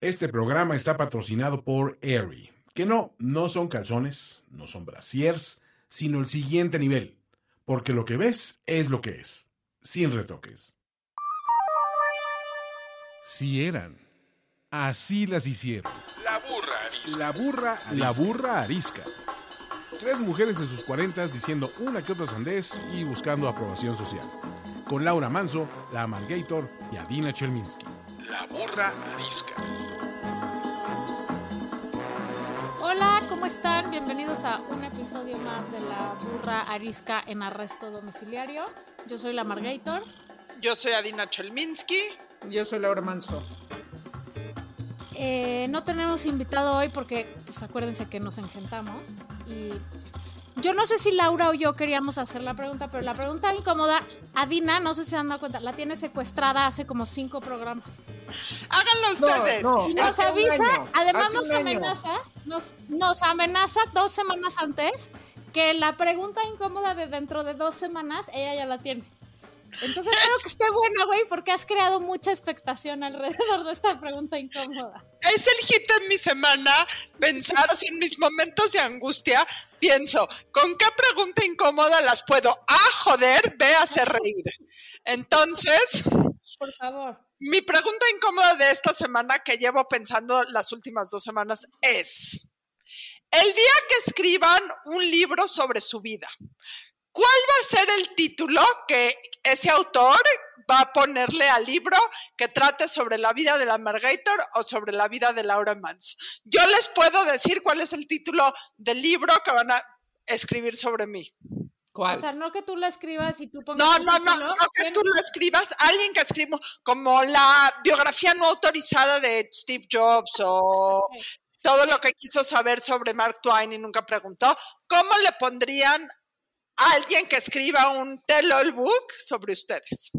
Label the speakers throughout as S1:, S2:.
S1: Este programa está patrocinado por Aerie, que no, no son calzones, no son brasiers, sino el siguiente nivel, porque lo que ves es lo que es, sin retoques. Si eran, así las hicieron.
S2: La burra arisca.
S1: La burra, la burra arisca. Tres mujeres en sus cuarentas diciendo una que otra sandez y buscando aprobación social. Con Laura Manso, la Amalgator y Adina Chelminsky.
S2: La burra arisca.
S3: Hola, ¿cómo están? Bienvenidos a un episodio más de La burra arisca en arresto domiciliario. Yo soy la Margator.
S4: Yo soy Adina Chelminsky.
S5: Yo soy Laura Manso.
S3: Eh, no tenemos invitado hoy porque, pues acuérdense que nos engentamos. Y yo no sé si Laura o yo queríamos hacer la pregunta, pero la pregunta incómoda, Adina, no sé si se han dado cuenta, la tiene secuestrada hace como cinco programas.
S4: Háganlo ustedes.
S5: no.
S3: Y nos avisa,
S5: año,
S3: además nos amenaza, nos, nos amenaza dos semanas antes que la pregunta incómoda de dentro de dos semanas ella ya la tiene. Entonces espero que esté buena, güey, porque has creado mucha expectación alrededor de esta pregunta incómoda.
S4: Es el hit de mi semana pensar así en mis momentos de angustia. Pienso, ¿con qué pregunta incómoda las puedo? Ah, joder, ve a hacer reír. Entonces,
S3: Por favor.
S4: mi pregunta incómoda de esta semana que llevo pensando las últimas dos semanas es, el día que escriban un libro sobre su vida, ¿cuál va a ser el título que ese autor va a ponerle al libro que trate sobre la vida de la Margator o sobre la vida de Laura Manso? Yo les puedo decir cuál es el título del libro que van a escribir sobre mí.
S5: ¿Cuál?
S3: O sea, no que tú la escribas y tú pongas
S4: No,
S3: el
S4: no, no, no que tú lo escribas, alguien que escriba como la biografía no autorizada de Steve Jobs o todo lo que quiso saber sobre Mark Twain y nunca preguntó, ¿cómo le pondrían alguien que escriba un tell-all book sobre ustedes?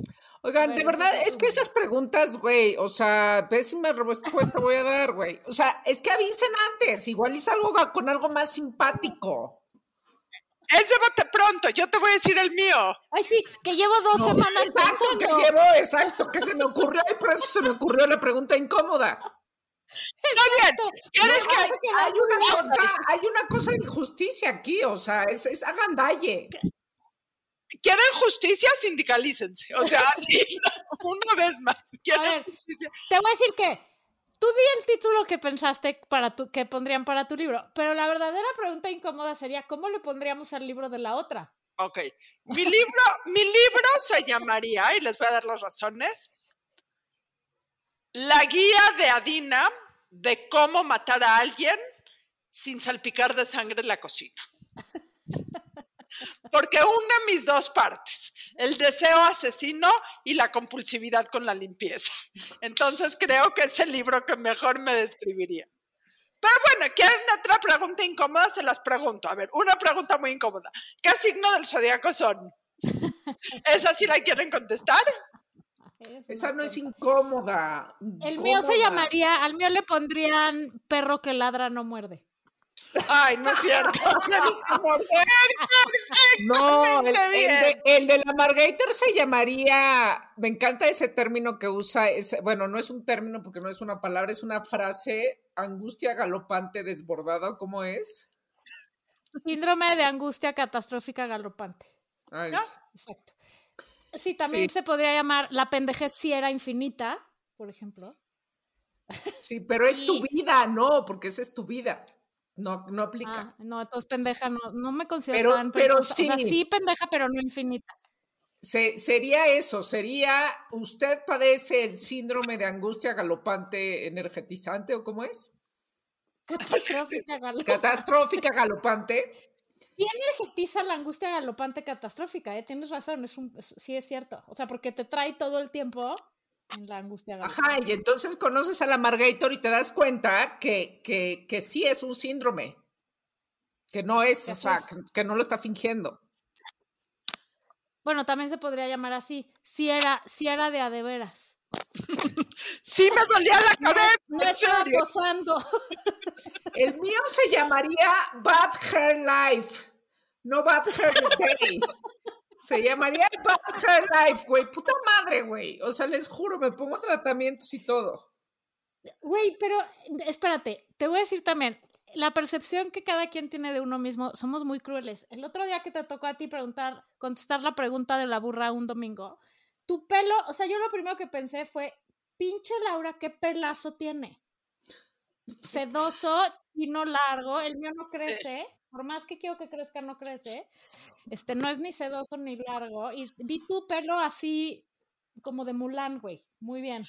S5: Oigan, de verdad, es que esas preguntas, güey, o sea, pésima respuesta voy a dar, güey. O sea, es que avisen antes, igual hice algo con algo más simpático.
S4: Ese bote pronto, yo te voy a decir el mío.
S3: Ay, sí, que llevo dos semanas
S5: Exacto, que
S3: pensando.
S5: llevo, exacto, que se me ocurrió y por eso se me ocurrió la pregunta incómoda.
S4: Está bien, ¿quieres
S3: No,
S4: que
S5: Hay una cosa, hay una cosa de injusticia aquí, o sea, es, es agandalle.
S4: quieren justicia? Sindicalícense. O sea, una vez más.
S3: A
S4: ¿quieren
S3: ver,
S4: justicia?
S3: te voy a decir que tú di el título que pensaste para tu, que pondrían para tu libro, pero la verdadera pregunta incómoda sería ¿cómo le pondríamos al libro de la otra?
S4: Ok. Mi libro, mi libro se llamaría, y les voy a dar las razones, La guía de Adina de cómo matar a alguien sin salpicar de sangre la cocina. Porque une mis dos partes, el deseo asesino y la compulsividad con la limpieza. Entonces creo que es el libro que mejor me describiría. Pero bueno, ¿quieren otra pregunta incómoda? Se las pregunto. A ver, una pregunta muy incómoda. ¿Qué signo del zodiaco son? ¿Esa sí la quieren contestar?
S5: Esa no es incómoda.
S3: El mío se llamaría, al mío le pondrían perro que ladra no muerde.
S4: Ay, no es cierto.
S5: No, el, de, el de la Margator se llamaría, me encanta ese término que usa, ese, bueno, no es un término porque no es una palabra, es una frase, angustia galopante desbordada, ¿cómo es?
S3: Síndrome de angustia catastrófica galopante.
S5: Ay,
S4: ¿No?
S3: Exacto. Sí, también
S5: Sí.
S3: se podría llamar la pendejez si era infinita, por ejemplo.
S5: Sí, pero es tu vida, no, porque esa es tu vida. No, no aplica.
S3: Ah, no, entonces pendeja no, no me considero
S5: Pero-
S3: tan
S5: pero
S3: pendeja. O sea,
S5: sí.
S3: sí pendeja, pero no infinita.
S5: Se- sería eso, sería, ¿usted padece el síndrome de angustia galopante energetizante o cómo es?
S3: Catastrófica galopante.
S5: Catastrófica galopante.
S3: Sí energetiza la angustia galopante catastrófica, ¿eh? Tienes razón, es un, es- sí es cierto. O sea, porque te trae todo el tiempo en la angustia galopante.
S5: Ajá, y entonces conoces a la Margator y te das cuenta que, que, que sí es un síndrome. Que no es, o sea, que, que no lo está fingiendo.
S3: Bueno, también se podría llamar así. Si era, si era de a de veras.
S4: Sí me dolía la cabeza.
S3: No estaba posando.
S5: El mío se llamaría Bad Hair Life, no Bad Hair Day. Se llamaría Bad Hair Life, güey. Puta madre, güey. O sea, les juro, me pongo tratamientos y todo.
S3: Güey, pero espérate, te voy a decir también, la percepción que cada quien tiene de uno mismo, somos muy crueles. El otro día que te tocó a ti preguntar, contestar la pregunta de la burra un domingo, tu pelo, o sea, yo lo primero que pensé fue, pinche Laura, qué pelazo tiene. Sedoso, y no largo, el mío no crece, por más que quiero que crezca, no crece. Este, no es ni sedoso ni largo. Y vi tu pelo así, como de Mulan, güey. Muy bien.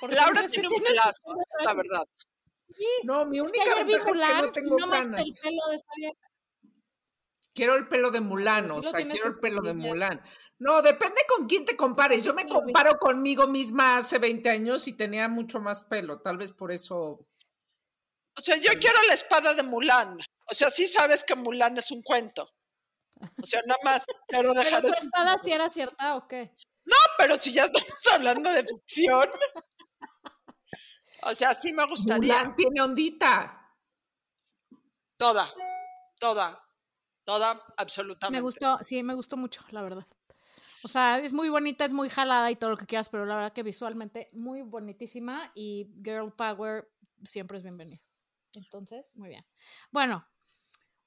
S3: Porque
S4: Laura tiene un pelazo, la verdad.
S3: Sí,
S5: No, mi
S3: es que
S5: única
S3: ayer vi
S5: ventaja es que
S3: Mulan
S5: no
S3: y
S5: tengo
S3: no manches
S5: canas.
S3: el pelo de esa vieja.
S5: Quiero el pelo de Mulan,
S3: Pero sí
S5: o sea, quiero el pelo de. Mulan. No, depende con quién te compares. Yo me
S3: Sí,
S5: comparo conmigo misma hace 20 años y tenía mucho más pelo. Tal vez por eso.
S4: O sea, yo quiero la espada de Mulan. O sea, sí sabes que Mulan es un cuento. O sea, nada más
S3: ¿Pero
S4: dejar
S3: su
S4: eso.
S3: espada sí era cierta o qué?
S4: No, pero si ya estamos hablando de ficción. O sea, sí me gustaría.
S5: Mulan tiene ondita.
S4: Toda, toda, toda, absolutamente.
S3: Me gustó, sí, me gustó mucho, la verdad. O sea, es muy bonita, es muy jalada y todo lo que quieras, pero la verdad que visualmente muy bonitísima y Girl Power siempre es bienvenido. Entonces, muy bien. Bueno,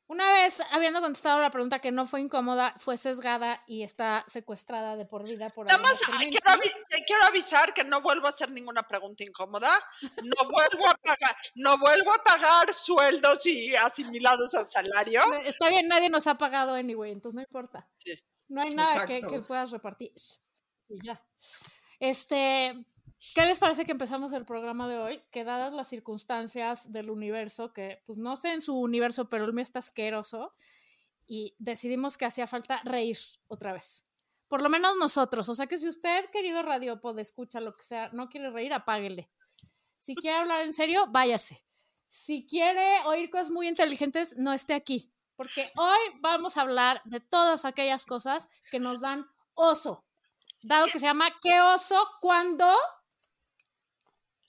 S3: una vez habiendo contestado la pregunta que no fue incómoda, fue sesgada y está secuestrada de por vida por
S4: Nada más quiero, avi- te quiero avisar que no vuelvo a hacer ninguna pregunta incómoda. No vuelvo a pagar, no vuelvo a pagar sueldos y asimilados al salario.
S3: Está bien, nadie nos ha pagado anyway, entonces no importa.
S4: Sí.
S3: No hay nada que, que puedas repartir. Y ya. Este, ¿qué les parece que empezamos el programa de hoy? Que dadas las circunstancias del universo, que pues no sé en su universo, pero el mío está asqueroso, y decidimos que hacía falta reír otra vez. Por lo menos nosotros. O sea que si usted, querido radiopod, escucha lo que sea, no quiere reír, apáguele. Si quiere hablar en serio, váyase. Si quiere oír cosas muy inteligentes, no esté aquí. Porque hoy vamos a hablar de todas aquellas cosas que nos dan oso. Dado que se llama ¿Qué oso? cuando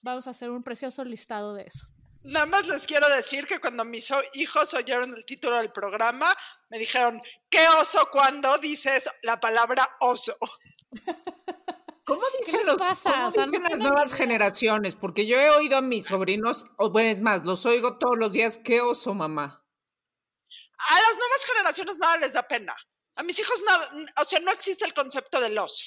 S3: Vamos a hacer un precioso listado de eso.
S4: Nada más les quiero decir que cuando mis o- hijos oyeron el título del programa, me dijeron, ¿qué oso cuando dices la palabra oso?
S5: ¿Cómo dicen, los,
S3: pasa?
S5: cómo
S3: O sea, no
S5: dicen las nuevas
S3: idea.
S5: generaciones? Porque yo he oído a mis sobrinos, o bueno, es más, los oigo todos los días. ¿Qué oso, mamá?
S4: A las nuevas generaciones nada les da pena. A mis hijos, nada, o sea, no existe el concepto del oso.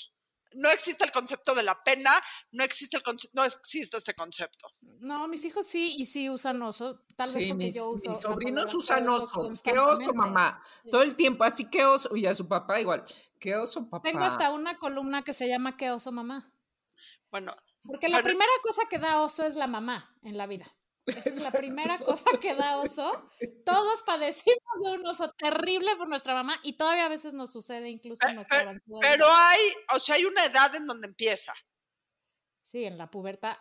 S4: No existe el concepto de la pena, no existe, el no existe este concepto.
S3: No, mis hijos sí y sí usan oso. Tal vez
S5: Sí,
S3: porque
S5: mis,
S3: yo uso.
S5: mis sobrinos usan oso. ¿Qué oso, mamá? Todo el tiempo, así que oso. Y a su papá igual. ¿Qué oso, papá?
S3: Tengo hasta una columna que se llama ¿Qué oso, mamá?
S4: Bueno,
S3: Porque la
S4: Bueno.
S3: primera cosa que da oso es la mamá en la vida. Esa es la primera cosa que da oso. Todos padecimos de un oso terrible por nuestra mamá y todavía a veces nos sucede incluso en
S4: Pe-
S3: nuestra
S4: pe-
S3: aventura.
S4: pero hay, o sea, hay una edad en donde empieza.
S3: Sí, en la pubertad.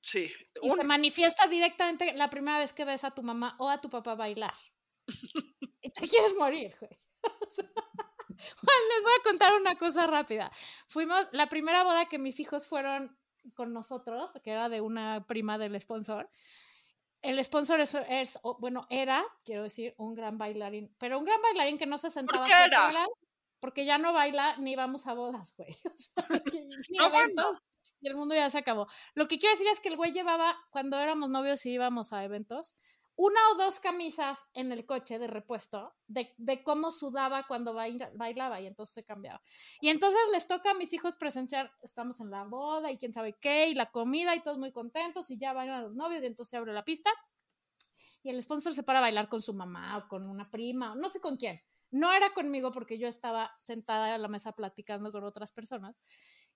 S4: Sí.
S3: Y
S4: Un-
S3: se manifiesta directamente la primera vez que ves a tu mamá o a tu papá bailar. y te quieres morir, güey. O sea, bueno, les voy a contar una cosa rápida. Fuimos, la primera boda que mis hijos fueron con nosotros, que era de una prima del sponsor. El sponsor es, bueno, era, quiero decir, un gran bailarín, pero un gran bailarín que no se sentaba
S4: qué era?
S3: horas, porque ya no baila ni vamos a bodas, güey. O sea, porque ni
S4: No, bueno.
S3: eventos, y el mundo ya se acabó. Lo que quiero decir es que el güey llevaba, cuando éramos novios y íbamos a eventos, una o dos camisas en el coche de repuesto de, cómo sudaba cuando baila- bailaba y entonces se cambiaba. Y entonces les toca a mis hijos presenciar, estamos en la boda y quién sabe qué, y la comida y todos muy contentos y ya bailan los novios y entonces se abre la pista y el sponsor se para a bailar con su mamá o con una prima o no sé con quién. No era conmigo porque yo estaba sentada a la mesa platicando con otras personas.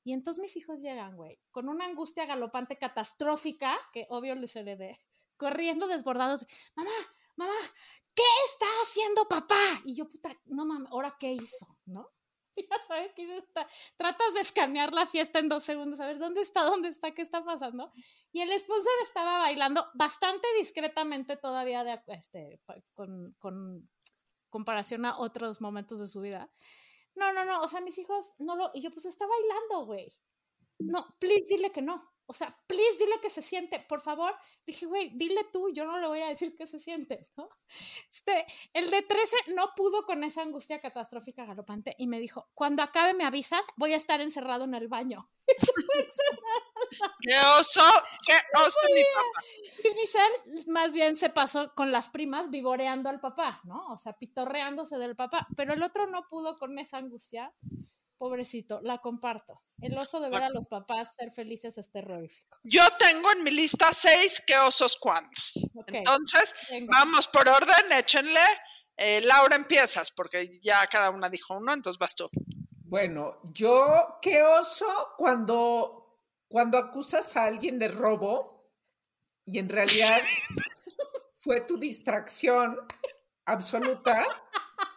S3: Y entonces mis hijos llegan, güey, con una angustia galopante catastrófica, que obvio les heredé, corriendo desbordados. Mamá, mamá, ¿qué está haciendo papá? Y yo, puta, no mames, ¿ahora qué hizo? ¿No? Ya sabes que hizo esta- tratas de escanear la fiesta en dos segundos, a ver dónde está, dónde está, qué está pasando. Y el sponsor estaba bailando bastante discretamente todavía de, este, con, con comparación a otros momentos de su vida. No, no, no, o sea, mis hijos no lo. Y yo, pues está bailando, güey. No, please dile que no. O sea, please, dile que se siente, por favor. Dije, güey, dile tú, yo no le voy a decir que se siente, ¿no? Este, el de 13 no pudo con esa angustia catastrófica galopante y me dijo, cuando acabe me avisas, voy a estar encerrado en el baño.
S4: ¡Qué oso! ¡Qué oso mi papá!
S3: Y Michelle más bien se pasó con las primas vivoreando al papá, ¿no? O sea, pitorreándose del papá, pero el otro no pudo con esa angustia pobrecito, la comparto. El oso de ver a los papás ser felices es terrorífico.
S4: Yo tengo en mi lista seis qué osos cuando.
S3: Ok,
S4: Entonces, vamos por orden, échenle. Eh, Laura, empiezas, porque ya cada una dijo uno, entonces vas tú.
S5: Bueno, yo qué oso cuando, cuando acusas a alguien de robo y en realidad fue tu distracción absoluta.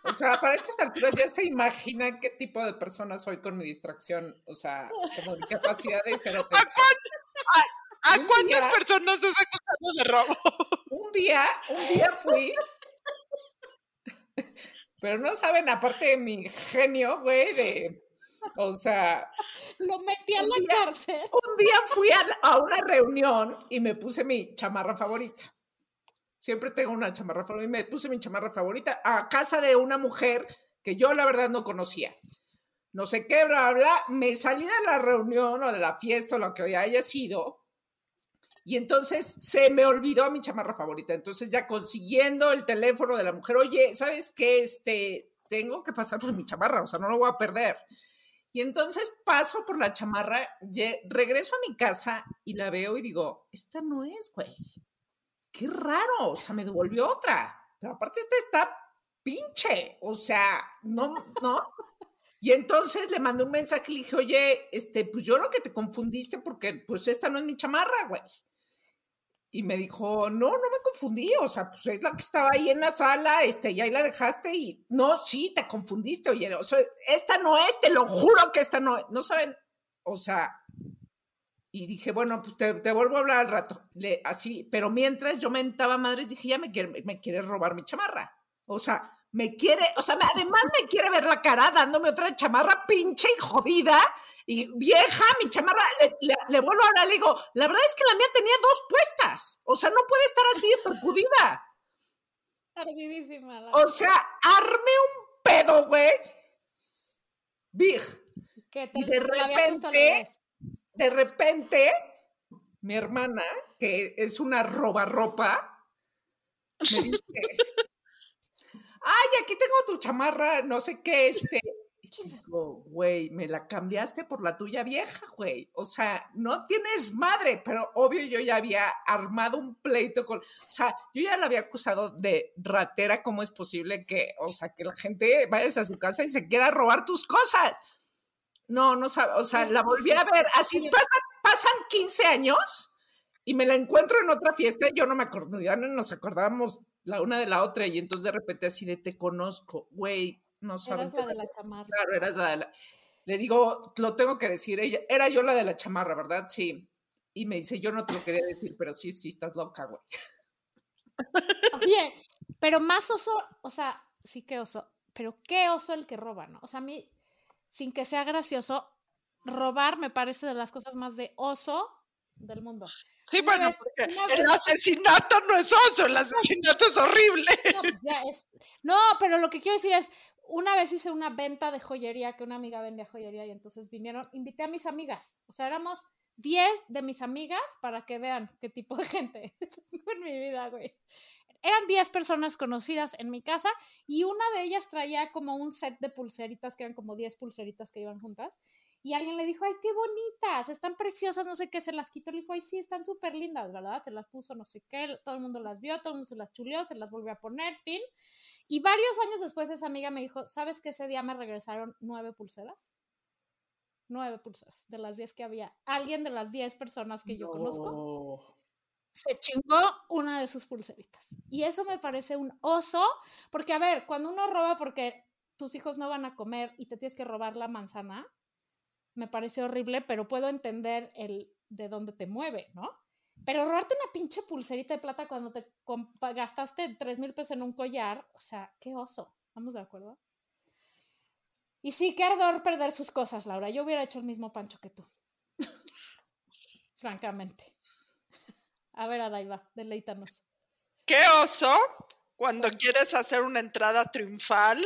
S5: O sea, para estas alturas ya se imagina qué tipo de persona soy con mi distracción, o sea, como mi capacidad de ser
S4: ¿A,
S5: atención.
S4: cuán- a- a
S5: Un
S4: cuántas
S5: día-
S4: personas has acusado de robo?
S5: Un día, un día fui, pero no saben, aparte de mi genio, güey, de, o sea,
S3: Lo metí a la
S5: día-
S3: cárcel.
S5: Un día fui a, a una reunión y me puse mi chamarra favorita. Siempre tengo una chamarra favorita me puse mi chamarra favorita a casa de una mujer que yo la verdad no conocía. No sé qué, bla, bla, bla. Me salí de la reunión o de la fiesta o lo que haya sido. Y entonces se me olvidó mi chamarra favorita. Entonces ya consiguiendo el teléfono de la mujer, oye, ¿sabes qué? Este, tengo que pasar por mi chamarra, o sea, no lo voy a perder. Y entonces paso por la chamarra, regreso a mi casa y la veo y digo, esta no es, güey. Qué raro, o sea, me devolvió otra. Pero aparte esta está pinche, o sea, no, no. Y entonces le mandé un mensaje y le dije, oye, este, pues yo lo que te confundiste porque pues esta no es mi chamarra, güey. Y me dijo, no, no me confundí, o sea, pues es la que estaba ahí en la sala, este, y ahí la dejaste y, no, sí, te confundiste, oye, o sea, esta no es, te lo juro que esta no es, no saben, o sea, y dije, bueno, pues te, te vuelvo a hablar al rato, Le- así, pero mientras yo mentaba madres, dije, ya me quiere, me quiere robar mi chamarra, o sea, me quiere, o sea, me- además me quiere ver la cara dándome otra chamarra pinche y jodida, y vieja, mi chamarra, le, le- le vuelvo a hablar, le digo, la verdad es que la mía tenía dos puestas. O sea, no puede estar así de percudida.
S3: Ardidísima. la-
S5: O sea, arme un pedo, güey. Big.
S3: que te,
S5: y de repente-. De repente, mi hermana, que es una robarropa, me dice, ay, aquí tengo tu chamarra, no sé qué, este. Y digo, güey, me la cambiaste por la tuya vieja, güey. O sea, no tienes madre, pero obvio yo ya había armado un pleito con, o sea, yo ya la había acusado de ratera, ¿cómo es posible que, o sea, que la gente vayas a su casa y se quiera robar tus cosas? No, no sabe, o sea, la volví a ver, así pasan, pasan 15 años y me la encuentro en otra fiesta, yo no me acuerdo, ya no nos acordábamos la una de la otra y entonces de repente así de te conozco, güey, no sabes.
S3: Eras la de la chamarra.
S5: Claro, eras la de la... Le digo, lo tengo que decir, ella, era yo la de la chamarra, ¿verdad? Sí. Y me dice, yo no te lo quería decir, pero sí, sí, estás loca, güey.
S3: Oye, pero más oso, o sea, sí que oso, pero qué oso el que roba, ¿no? O sea, a mí, sin que sea gracioso, robar me parece de las cosas más de oso del mundo.
S4: Sí,
S3: Una
S4: bueno,
S3: vez-
S4: porque el asesinato no es oso, el asesinato es horrible.
S3: No, pues ya es. No, pero lo que quiero decir es, una vez hice una venta de joyería, que una amiga vendía joyería y entonces vinieron, invité a mis amigas. O sea, éramos 10 de mis amigas para que vean qué tipo de gente tengo en mi vida, güey. Eran 10 personas conocidas en mi casa y una de ellas traía como un set de pulseritas, que eran como 10 pulseritas que iban juntas. Y alguien le dijo, ay, qué bonitas, están preciosas, no sé qué, se las quitó. Le dijo, ay, sí, están súper lindas, ¿verdad? Se las puso, no sé qué, todo el mundo las vio, todo el mundo se las chuleó, se las volvió a poner, fin. Y varios años después esa amiga me dijo, ¿sabes que ese día me regresaron nueve pulseras? Nueve pulseras, de las diez que había. Alguien de las diez personas que yo conozco
S5: No.
S3: Se chingó una de sus pulseritas. Y eso me parece un oso, porque a ver, cuando uno roba porque tus hijos no van a comer y te tienes que robar la manzana, me parece horrible, pero puedo entender el de dónde te mueve, ¿no? Pero robarte una pinche pulserita de plata cuando te gastaste tres mil pesos en un collar, o sea, qué oso. ¿Vamos de acuerdo? Y sí, qué ardor perder sus cosas, Laura. Yo hubiera hecho el mismo pancho que tú. francamente. A ver, Adaiva, deleítanos.
S4: Qué oso cuando quieres hacer una entrada triunfal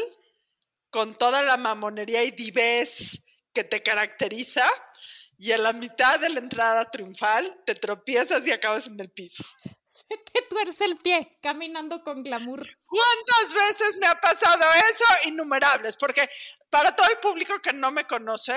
S4: con toda la mamonería y divez que te caracteriza y en la mitad de la entrada triunfal te tropiezas y acabas en el piso.
S3: Se te tuerce el pie caminando con glamour.
S4: ¿Cuántas veces me ha pasado eso? Innumerables, porque para todo el público que no me conoce,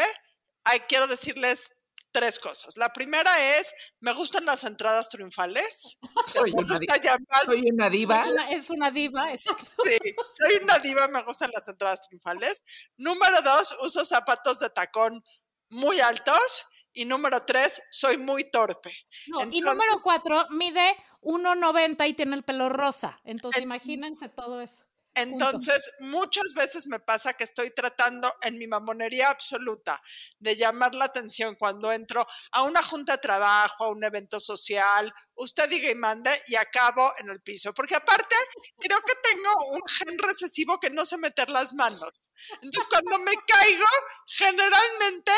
S4: quiero decirles tres cosas. La primera es, me gustan las entradas triunfales.
S5: Soy
S4: Me
S5: una,
S4: gusta
S5: di-
S4: llamar
S5: soy una diva.
S3: Es una, es una diva, exacto.
S4: Sí, soy una diva, me gustan las entradas triunfales. Número dos, uso zapatos de tacón muy altos. Y número tres, soy muy torpe.
S3: No, y número cuatro, mide 1,90 y tiene el pelo rosa. Entonces, imagínense todo eso.
S4: Entonces, muchas veces me pasa que estoy tratando en mi mamonería absoluta de llamar la atención cuando entro a una junta de trabajo, a un evento social, usted diga y mande y acabo en el piso. Porque aparte, creo que tengo un gen recesivo que no sé meter las manos. Entonces, cuando me caigo, generalmente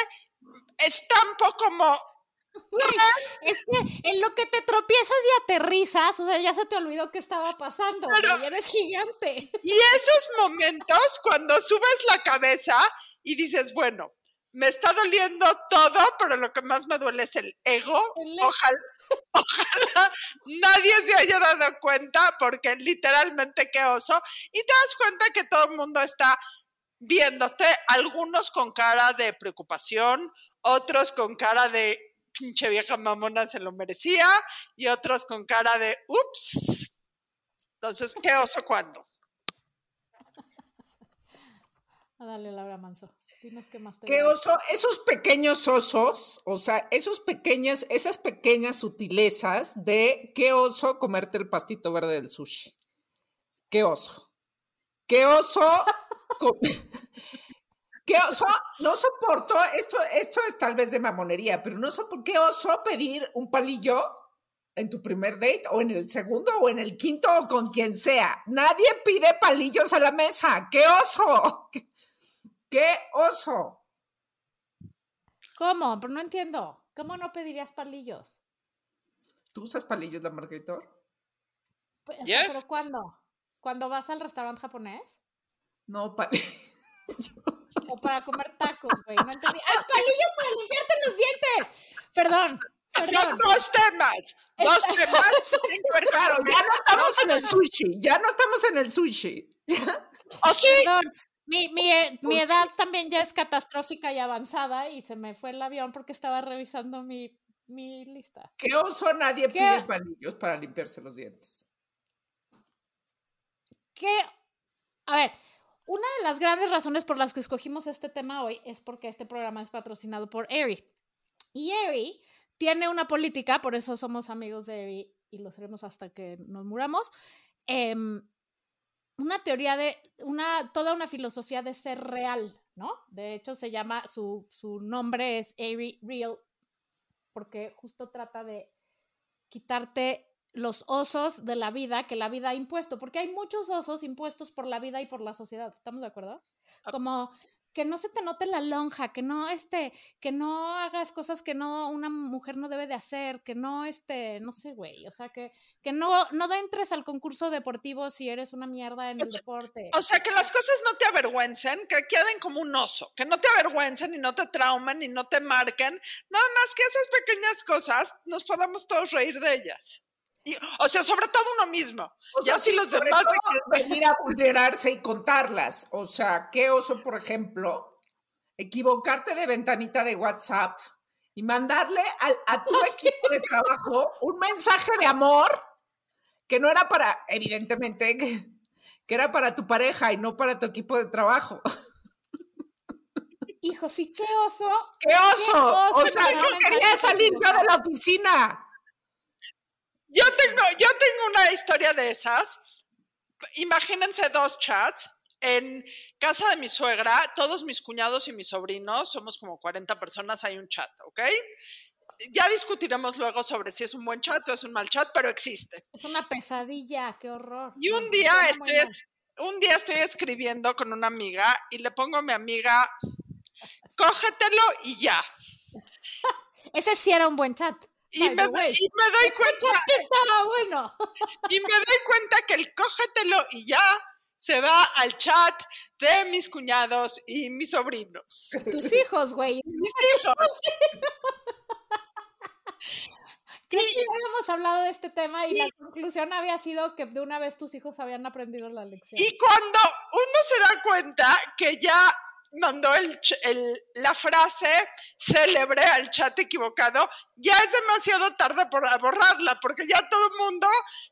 S4: estampo como
S3: Güey, es que en lo que te tropiezas y aterrizas, o sea, ya se te olvidó qué estaba pasando.
S4: Pero-
S3: eres gigante.
S4: Y esos momentos cuando subes la cabeza y dices, bueno, me está doliendo todo, pero lo que más me duele es el ego.
S3: El ego.
S4: Ojalá, ojalá nadie se haya dado cuenta, porque literalmente qué oso. Y te das cuenta que todo el mundo está viéndote, algunos con cara de preocupación, otros con cara de pinche vieja mamona se lo merecía, y otros con cara de ups. Entonces, ¿qué oso cuándo?
S3: Dale, Laura Manso. Dinos qué más te
S5: Qué oso, esos pequeños osos, o sea, esos pequeñas, esas pequeñas sutilezas de qué oso comerte el pastito verde del sushi. Qué oso. Qué oso. qué oso. No soporto, esto, esto es tal vez de mamonería, pero no soporto, qué oso pedir un palillo en tu primer date o en el segundo o en el quinto o con quien sea. Nadie pide palillos a la mesa. ¡Qué oso! ¡Qué oso!
S3: ¿Cómo? Pero no entiendo. ¿Cómo no pedirías palillos?
S5: ¿Tú usas palillos, la Margaritor?
S3: Pues,
S4: Yes.
S3: ¿Pero cuándo? ¿Cuando vas al restaurante japonés?
S5: No, palillos.
S3: ¿O para comer tacos, güey? No entendí. ¡Ah, palillos para limpiarte los dientes! Perdón.
S4: Son dos temas. Dos temas.
S5: Claro, ya no estamos en el sushi. Ya no estamos en el sushi.
S4: ¿O sí?
S3: Perdón. Mi, mi, eh, mi edad también ya es catastrófica y avanzada y se me fue el avión porque estaba revisando mi, mi lista.
S5: ¿Qué oso nadie
S3: ¿Qué?
S5: pide palillos para limpiarse los dientes?
S3: que, a ver, una de las grandes razones por las que escogimos este tema hoy es porque este programa es patrocinado por Eri. Y Eri tiene una política, por eso somos amigos de Eri y lo seremos hasta que nos muramos. em, una teoría de, una, toda una filosofía de ser real, ¿no? De hecho, se llama, su, su nombre es Eri Real, porque justo trata de quitarte los osos de la vida que la vida ha impuesto, porque hay muchos osos impuestos por la vida y por la sociedad, ¿estamos de acuerdo? Como que no se te note la lonja, que no este, que no hagas cosas que no una mujer no debe de hacer, que no este, no sé, güey, o sea, que que no no entres al concurso deportivo si eres una mierda en el
S4: sea,
S3: deporte.
S4: O sea, que las cosas no te avergüencen, que queden como un oso, que no te avergüencen y no te traumen y no te marquen. Nada más que esas pequeñas cosas nos podamos todos reír de ellas. Y, o sea, sobre todo uno mismo.
S5: O
S4: ya si los demás...
S5: todo venir a vulnerarse y contarlas. O sea, qué oso, por ejemplo, equivocarte de ventanita de WhatsApp y mandarle al- a tu equipo de trabajo un mensaje de amor que no era para, evidentemente, que, que era para tu pareja y no para tu equipo de trabajo.
S3: Hijo, sí, qué oso.
S5: ¡Qué oso!
S3: oso,
S5: o sea, no quería salir yo de la oficina.
S4: Yo tengo, yo tengo una historia de esas. Imagínense dos chats. En casa de mi suegra, todos mis cuñados y mis sobrinos, somos como 40 personas, hay un chat, ¿ok? Ya discutiremos luego sobre si es un buen chat o es un mal chat, pero existe.
S3: Es una pesadilla, qué horror.
S4: Y un día estoy, un día estoy escribiendo con una amiga y le pongo a mi amiga, cógetelo y ya.
S3: Ese sí era un buen chat.
S4: Y me, y me doy cuenta,
S3: bueno.
S4: y me doy cuenta que el cógetelo y ya se va al chat de mis cuñados y mis sobrinos.
S3: Tus hijos, güey.
S4: Mis hijos.
S3: Creo que ya habíamos hablado de este tema y la conclusión había sido que de una vez tus hijos habían aprendido la lección.
S4: Y cuando uno se da cuenta que ya mandó el, ch- el- la frase célebre al chat equivocado, ya es demasiado tarde para borrarla, porque ya todo el mundo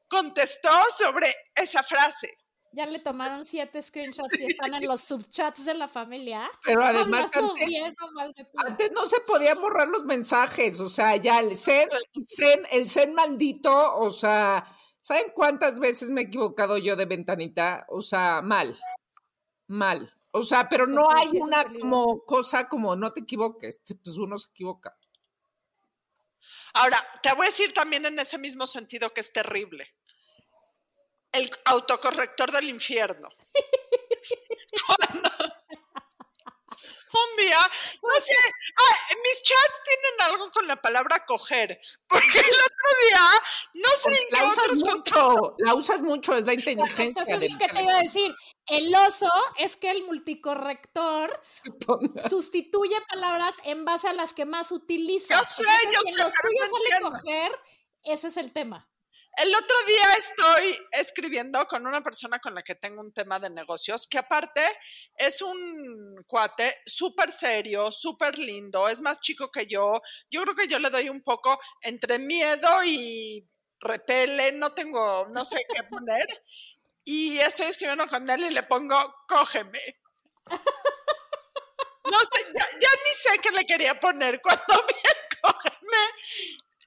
S4: contestó sobre esa frase.
S3: Ya le tomaron siete screenshots y están en los subchats de la familia.
S5: Pero además antes,
S3: bien
S5: antes no se podían borrar los mensajes, o sea, ya el zen, el zen, el zen maldito, o sea, ¿saben cuántas veces me he equivocado yo de ventanita? O sea, mal, mal. O sea, pero no hay
S3: es
S5: una como cosa como no te equivoques, pues uno se equivoca.
S4: Ahora, te voy a decir también en ese mismo sentido que es terrible. El autocorrector del infierno. Cuando un día, no sé, ah, mis chats tienen algo con la palabra coger, porque el otro día, no sé en qué
S5: La usas
S4: otros
S5: mucho, la usas mucho, es la inteligencia
S3: Entonces,
S5: del
S3: lo que te iba a decir, el oso es que el multicorrector sustituye palabras en base a las que más utiliza.
S4: Yo sé,
S3: Entonces,
S4: yo
S3: si
S4: sé,
S3: los tuyos
S4: no
S3: coger, ese es el tema.
S4: El otro día estoy escribiendo con una persona con la que tengo un tema de negocios, que aparte es un cuate súper serio, súper lindo, es más chico que yo. Yo creo que yo le doy un poco entre miedo y repele, no tengo, no sé qué poner. Y estoy escribiendo con él y le pongo, cógeme. No sé, ya, ya ni sé qué le quería poner cuando vi el cógeme.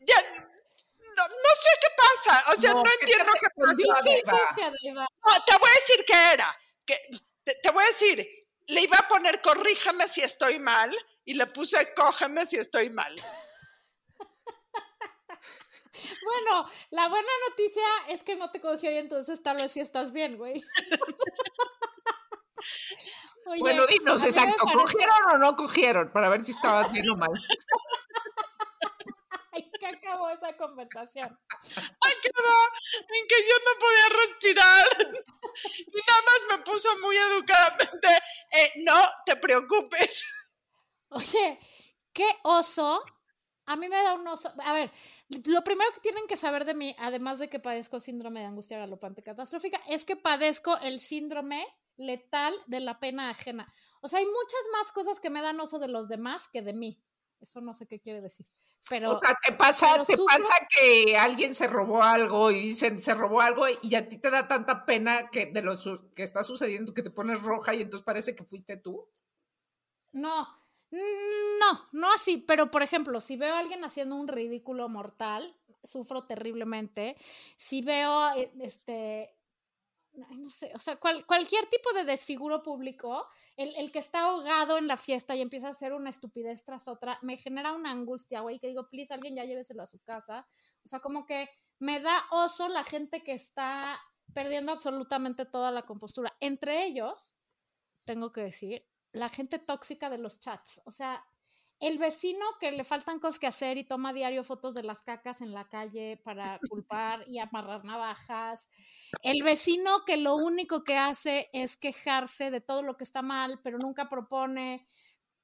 S4: Ya, no, no sé qué pasa, o sea, no,
S5: No, ¿qué te
S4: entiendo qué pasa.
S3: ¿Qué hiciste?
S4: No, te voy a decir qué era. Que, te, te voy a decir, le iba a poner corríjame si estoy mal y le puse cógeme si estoy mal.
S3: Bueno, la buena noticia es que no te cogió y entonces tal vez sí estás bien, güey. Oye,
S5: Bueno, dinos exacto,
S3: parece-
S5: ¿cogieron o no cogieron? Para ver si estabas bien o mal.
S3: Ay, que acabó esa conversación.
S4: Ay, quedó en que yo no podía respirar. Y nada más me puso muy educadamente, eh, no te preocupes.
S3: Oye, qué oso. A mí me da un oso. A ver, lo primero que tienen que saber de mí, además de que padezco síndrome de angustia galopante catastrófica, es que padezco el síndrome letal de la pena ajena. O sea, hay muchas más cosas que me dan oso de los demás que de mí. Eso no sé qué quiere decir. Pero
S5: O sea, te pasa, te pasa que alguien se robó algo y dicen se robó algo y a ti te da tanta pena que de lo que está sucediendo que te pones roja y entonces parece que fuiste tú.
S3: No, no, no así, pero por ejemplo, si veo a alguien haciendo un ridículo mortal, sufro terriblemente. Si veo, eh, este, no sé, o sea, cual- cualquier tipo de desfiguro público, el, el que está ahogado en la fiesta y empieza a hacer una estupidez tras otra, me genera una angustia, güey, que digo, please, alguien ya lléveselo a su casa. O sea, como que me da oso la gente que está perdiendo absolutamente toda la compostura. Entre ellos, tengo que decir, la gente tóxica de los chats. O sea, el vecino que le faltan cosas que hacer y toma diario fotos de las cacas en la calle para culpar y amarrar navajas. El vecino que lo único que hace es quejarse de todo lo que está mal, pero nunca propone.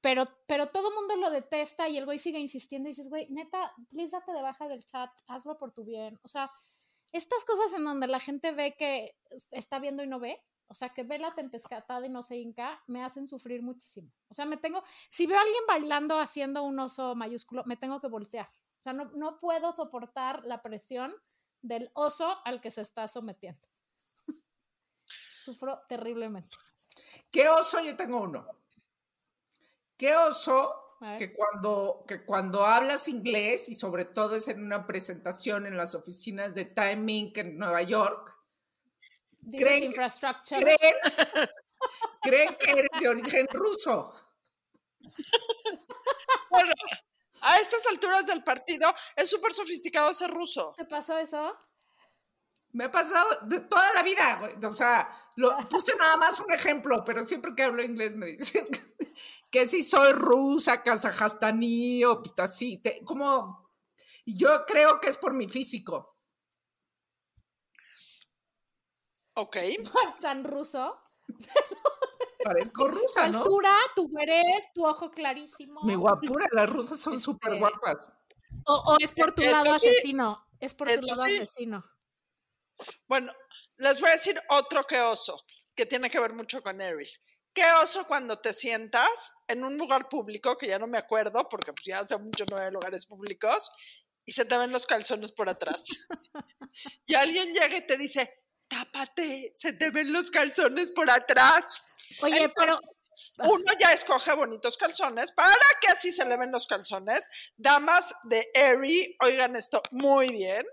S3: Pero, pero todo mundo lo detesta y el güey sigue insistiendo y dices, güey, neta, please date de baja del chat, hazlo por tu bien. O sea, estas cosas en donde la gente ve que está viendo y no ve, o sea, que ve la tempestad y no se hinca, me hacen sufrir muchísimo. O sea, me tengo, si veo a alguien bailando haciendo un oso mayúsculo, me tengo que voltear. O sea, no, no puedo soportar la presión del oso al que se está sometiendo. Sufro terriblemente.
S5: ¿Qué oso? Yo tengo uno. ¿Qué oso
S3: ver.
S5: que cuando, que cuando hablas inglés y sobre todo es en una presentación en las oficinas de Time Inc. en Nueva York, creen creen, creen que eres de origen ruso?
S4: Bueno, a estas alturas del partido es súper sofisticado ser ruso.
S3: ¿Te pasó eso?
S5: Me ha pasado de toda la vida. O sea, lo, puse nada más un ejemplo, pero siempre que hablo inglés me dicen que si soy rusa, kazajastaní o así, te- como yo creo que es por mi físico.
S4: Ok.
S3: Tan ruso.
S5: Parezco rusa, ¿no?
S3: altura, tu eres, tu ojo clarísimo.
S5: Mi guapura, las rusas son
S3: Este,
S5: súper guapas.
S3: O, o es por tu
S4: Eso
S3: lado
S4: sí.
S3: asesino. Es por tu lado
S4: sí.
S3: asesino.
S4: Bueno, les voy a decir otro que oso, que tiene que ver mucho con Eric. ¿Qué oso cuando te sientas en un lugar público, que ya no me acuerdo, porque pues ya hace mucho no hay lugares públicos, y se te ven los calzones por atrás? y alguien llega y te dice, tápate, se te ven los calzones por atrás.
S3: Oye, pero
S4: uno ya escoge bonitos calzones para que así se le ven los calzones. Damas de Airy, oigan esto muy bien.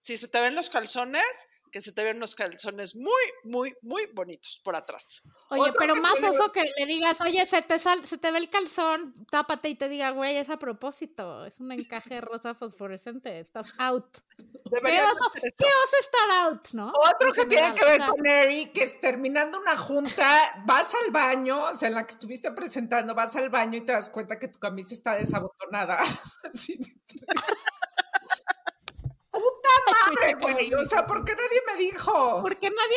S4: Si se te ven los calzones, que se te ven los calzones muy, muy, muy bonitos por atrás.
S3: Oye, pero más
S5: puede-
S3: oso que le digas, oye, se te, sal, se te ve el calzón, tápate y te diga, güey, es a propósito, es un encaje rosa fosforescente, estás out. ¿Qué oso, qué estar out, no?
S5: Otro que tiene que ver
S3: o sea,
S5: con Mary, que es terminando una junta, vas al baño, o sea, en la que estuviste presentando, vas al baño y te das cuenta que tu camisa está desabotonada. Sí. ¡Puta madre, güey! O sea, ¿por qué nadie me dijo?
S3: Porque nadie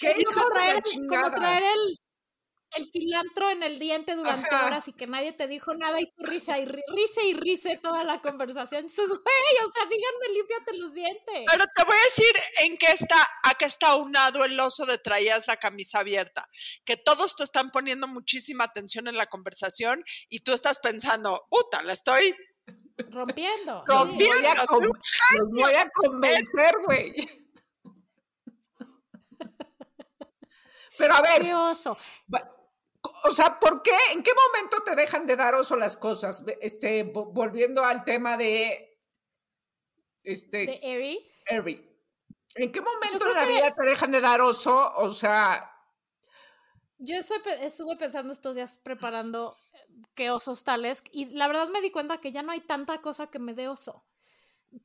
S5: ¿Qué
S3: es
S5: hijo
S3: como traer, como traer el, el cilantro en el diente durante
S5: Ajá.
S3: horas y que nadie te dijo nada y tú risa y ri- risa y risa toda la conversación. Dices, güey, o sea, díganme, límpiate los dientes.
S4: Pero te voy a decir en qué está, a qué está unado el oso de traías la camisa abierta. Que todos te están poniendo muchísima atención en la conversación y tú estás pensando, puta, la estoy
S3: Rompiendo.
S5: Los
S3: sí.
S5: voy a, con- los voy a convencer, güey. Pero a ver,
S3: Qué oso.
S5: O sea, ¿por qué? ¿En qué momento te dejan de dar oso las cosas? Este, vo- volviendo al tema de este
S3: De Eri.
S5: Harry. ¿En qué momento en la
S3: que-
S5: vida te dejan de dar oso? O sea,
S3: Yo estuve pensando estos días preparando eh, qué osos tales y la verdad me di cuenta que ya no hay tanta cosa que me dé oso.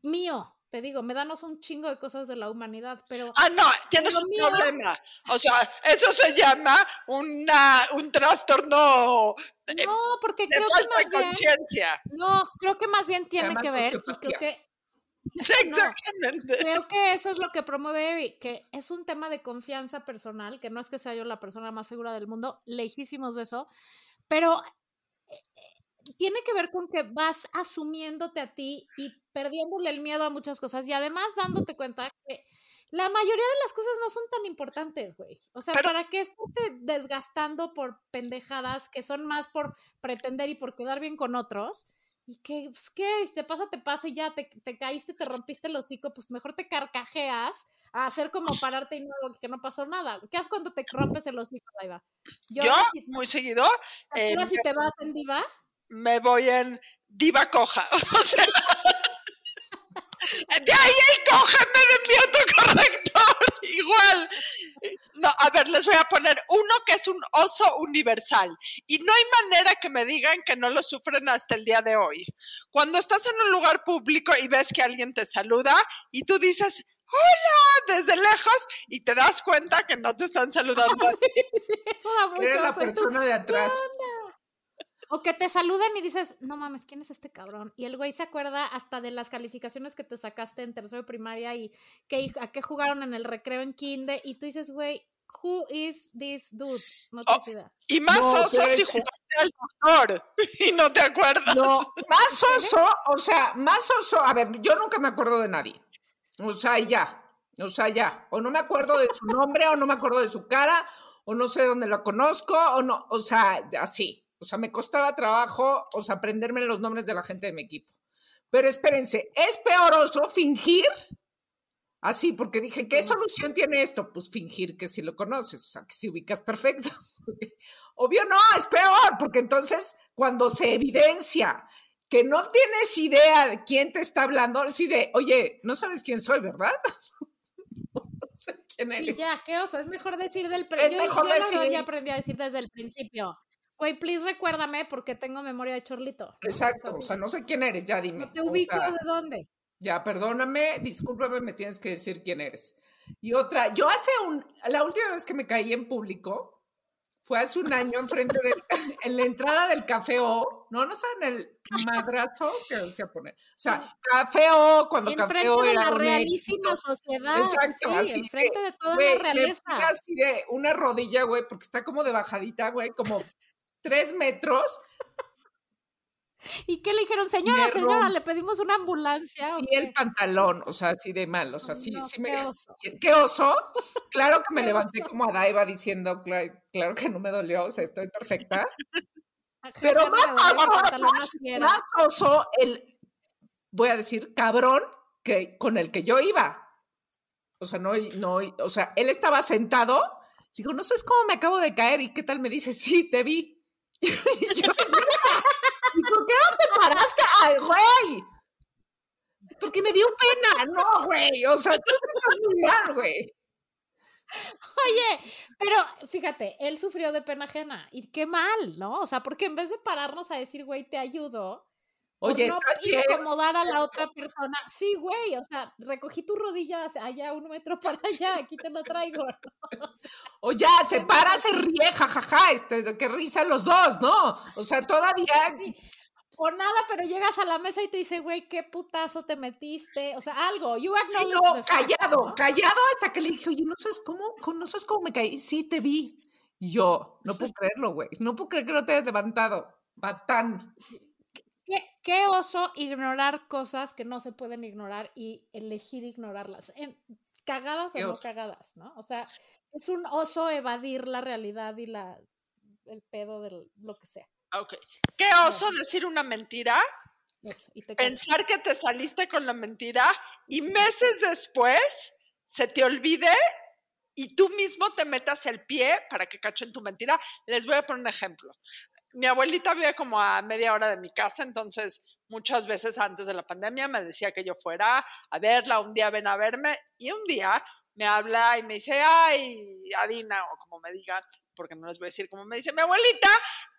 S3: Mío, te digo, me dan oso un chingo de cosas de la humanidad, pero
S4: Ah, no, tienes un
S3: mío-
S4: problema. O sea, eso se llama una, un trastorno de,
S3: no, porque
S4: de
S3: creo que
S4: falta
S3: más bien,
S4: conciencia.
S3: no, creo que más bien tiene que ver y creo que
S4: Sí, exactamente.
S3: Creo que eso es lo que promueve Eric, que es un tema de confianza personal, que no es que sea yo la persona más segura del mundo, lejísimos de eso, pero eh, eh, tiene que ver con que vas asumiéndote a ti y perdiéndole el miedo a muchas cosas y además dándote cuenta que la mayoría de las cosas no son tan importantes, güey. O sea,
S4: Pero-
S3: ¿para qué estarte desgastando por pendejadas que son más por pretender y por quedar bien con otros? Y que, pues, ¿qué? Si te pasa, te pasa y ya te, te caíste, te rompiste el hocico, pues mejor te carcajeas a hacer como pararte y no, que no pasó nada. ¿Qué haces cuando te rompes el hocico, Daiva?
S4: Yo,
S3: si,
S4: muy seguido, eh,
S3: ahora si te vas en diva,
S4: me voy en diva coja. O sea, de ahí el coja me envió tu corrector. Igual. No, a ver, les voy a poner uno que es un oso universal. Y no hay manera que me digan que no lo sufren hasta el día de hoy. Cuando estás en un lugar público y ves que alguien te saluda y tú dices, hola, desde lejos, y te das cuenta que no te están saludando. a ti.
S3: sí, eso da mucho
S5: eres la persona de atrás.
S3: O que te saluden y dices, no mames, ¿quién es este cabrón? Y el güey se acuerda hasta de las calificaciones que te sacaste en tercero de primaria y que, a qué jugaron en el recreo en kinder. Y tú dices, güey, who is this dude? No
S4: Oh,
S3: tienes idea.
S4: Y más
S5: No,
S4: oso
S5: pero
S4: si jugaste al doctor y no te acuerdas.
S5: No, más oso, o sea, más oso, a ver, yo nunca me acuerdo de nadie. O sea, ya, o sea, ya. O no me acuerdo de su nombre, o no me acuerdo de su cara, o no sé dónde lo conozco, o no, o sea, así. O sea, me costaba trabajo, o sea, aprenderme los nombres de la gente de mi equipo. Pero espérense, ¿es peor oso fingir? Así, porque dije, ¿qué solución tiene esto? Pues fingir que sí lo conoces, o sea, que si ubicas perfecto. Obvio no, es peor, porque entonces cuando se evidencia que no tienes idea de quién te está hablando, así de, oye, no sabes quién soy, ¿verdad? no sé quién
S3: Sí, ya, qué oso. Es mejor decir del
S5: Es
S3: principio. Yo,
S5: mejor
S3: yo
S5: decir-
S3: ya aprendí a decir desde el principio. Güey, please recuérdame porque tengo memoria de chorlito. ¿no?
S5: Exacto, o sea, no sé quién eres, ya dime.
S3: no te
S5: o
S3: ubico
S5: sea,
S3: de dónde.
S5: Ya, perdóname, discúlpame, me tienes que decir quién eres. Y otra, yo hace un, la última vez que me caí en público, Fue hace un año enfrente de, en la entrada del Café O. No, no saben el madrazo que decía poner. O sea, Café O, cuando Café
S3: Enfrente
S5: O
S3: de
S5: era
S3: la
S5: un
S3: realísima sociedad.
S5: Exacto,
S3: sí,
S5: así
S3: enfrente de toda
S5: Güey,
S3: la
S5: le
S3: realeza.
S5: así de una rodilla, güey, porque está como de bajadita, güey, como tres metros.
S3: ¿Y qué le dijeron? Señora, señora, le pedimos una ambulancia. ¿o
S5: Y el pantalón, o sea, así de mal, o sea, sí,
S3: No,
S5: sí me...
S3: qué oso.
S5: ¿Qué oso? Claro que me
S3: Qué
S5: levanté
S3: oso.
S5: como a Daiva diciendo, "Cla- claro que no me dolió, o sea, estoy perfecta.
S3: Ajá,
S5: Pero más más,
S3: era.
S5: más oso el, voy a decir, cabrón que, con el que yo iba. O sea, no, no, o sea, él estaba sentado. Digo, no sabes cómo me acabo de caer y qué tal me dice, sí, te vi. Y yo, ¿y por qué no te paraste? ¡Ay, güey! Porque me dio pena. No, güey. O sea, tú estás mal, güey.
S3: Oye, pero fíjate, él sufrió de pena ajena. Y qué mal, ¿no? O sea, porque en vez de pararnos a decir, güey, te ayudo.
S5: Oye,
S3: no
S5: estás bien.
S3: incomodar a la otra persona. Sí, güey, o sea, recogí tus rodillas allá un metro para allá, aquí te lo traigo. ¿no? O sea,
S5: O ya, se para, se ríe, jajaja, este, qué risa los dos, ¿no? O sea, todavía
S3: sí. O nada, pero llegas a la mesa y te dice, güey, qué putazo te metiste. O sea, algo. You
S5: Sí, no, callado,
S3: ¿no?
S5: callado hasta que le dije, oye, ¿no sabes cómo, no sabes cómo me caí? Sí, te vi. Y yo, no puedo creerlo, güey. No puedo creer que no te hayas levantado. Patán.
S3: ¿Qué, qué oso ignorar cosas que no se pueden ignorar y elegir ignorarlas. Cagadas o no cagadas, ¿no? O sea, es un oso evadir la realidad y la el pedo de lo que sea.
S4: Ok. Qué oso decir una mentira,
S3: Eso, y te callas.
S4: pensar que te saliste con la mentira y meses después se te olvide y tú mismo te metas el pie para que cachen tu mentira. Les voy a poner un ejemplo. Mi abuelita vive como a media hora de mi casa, entonces muchas veces antes de la pandemia me decía que yo fuera a verla, un día ven a verme y un día me habla y me dice, ay, Adina, o como me digan, porque no les voy a decir como me dice mi abuelita,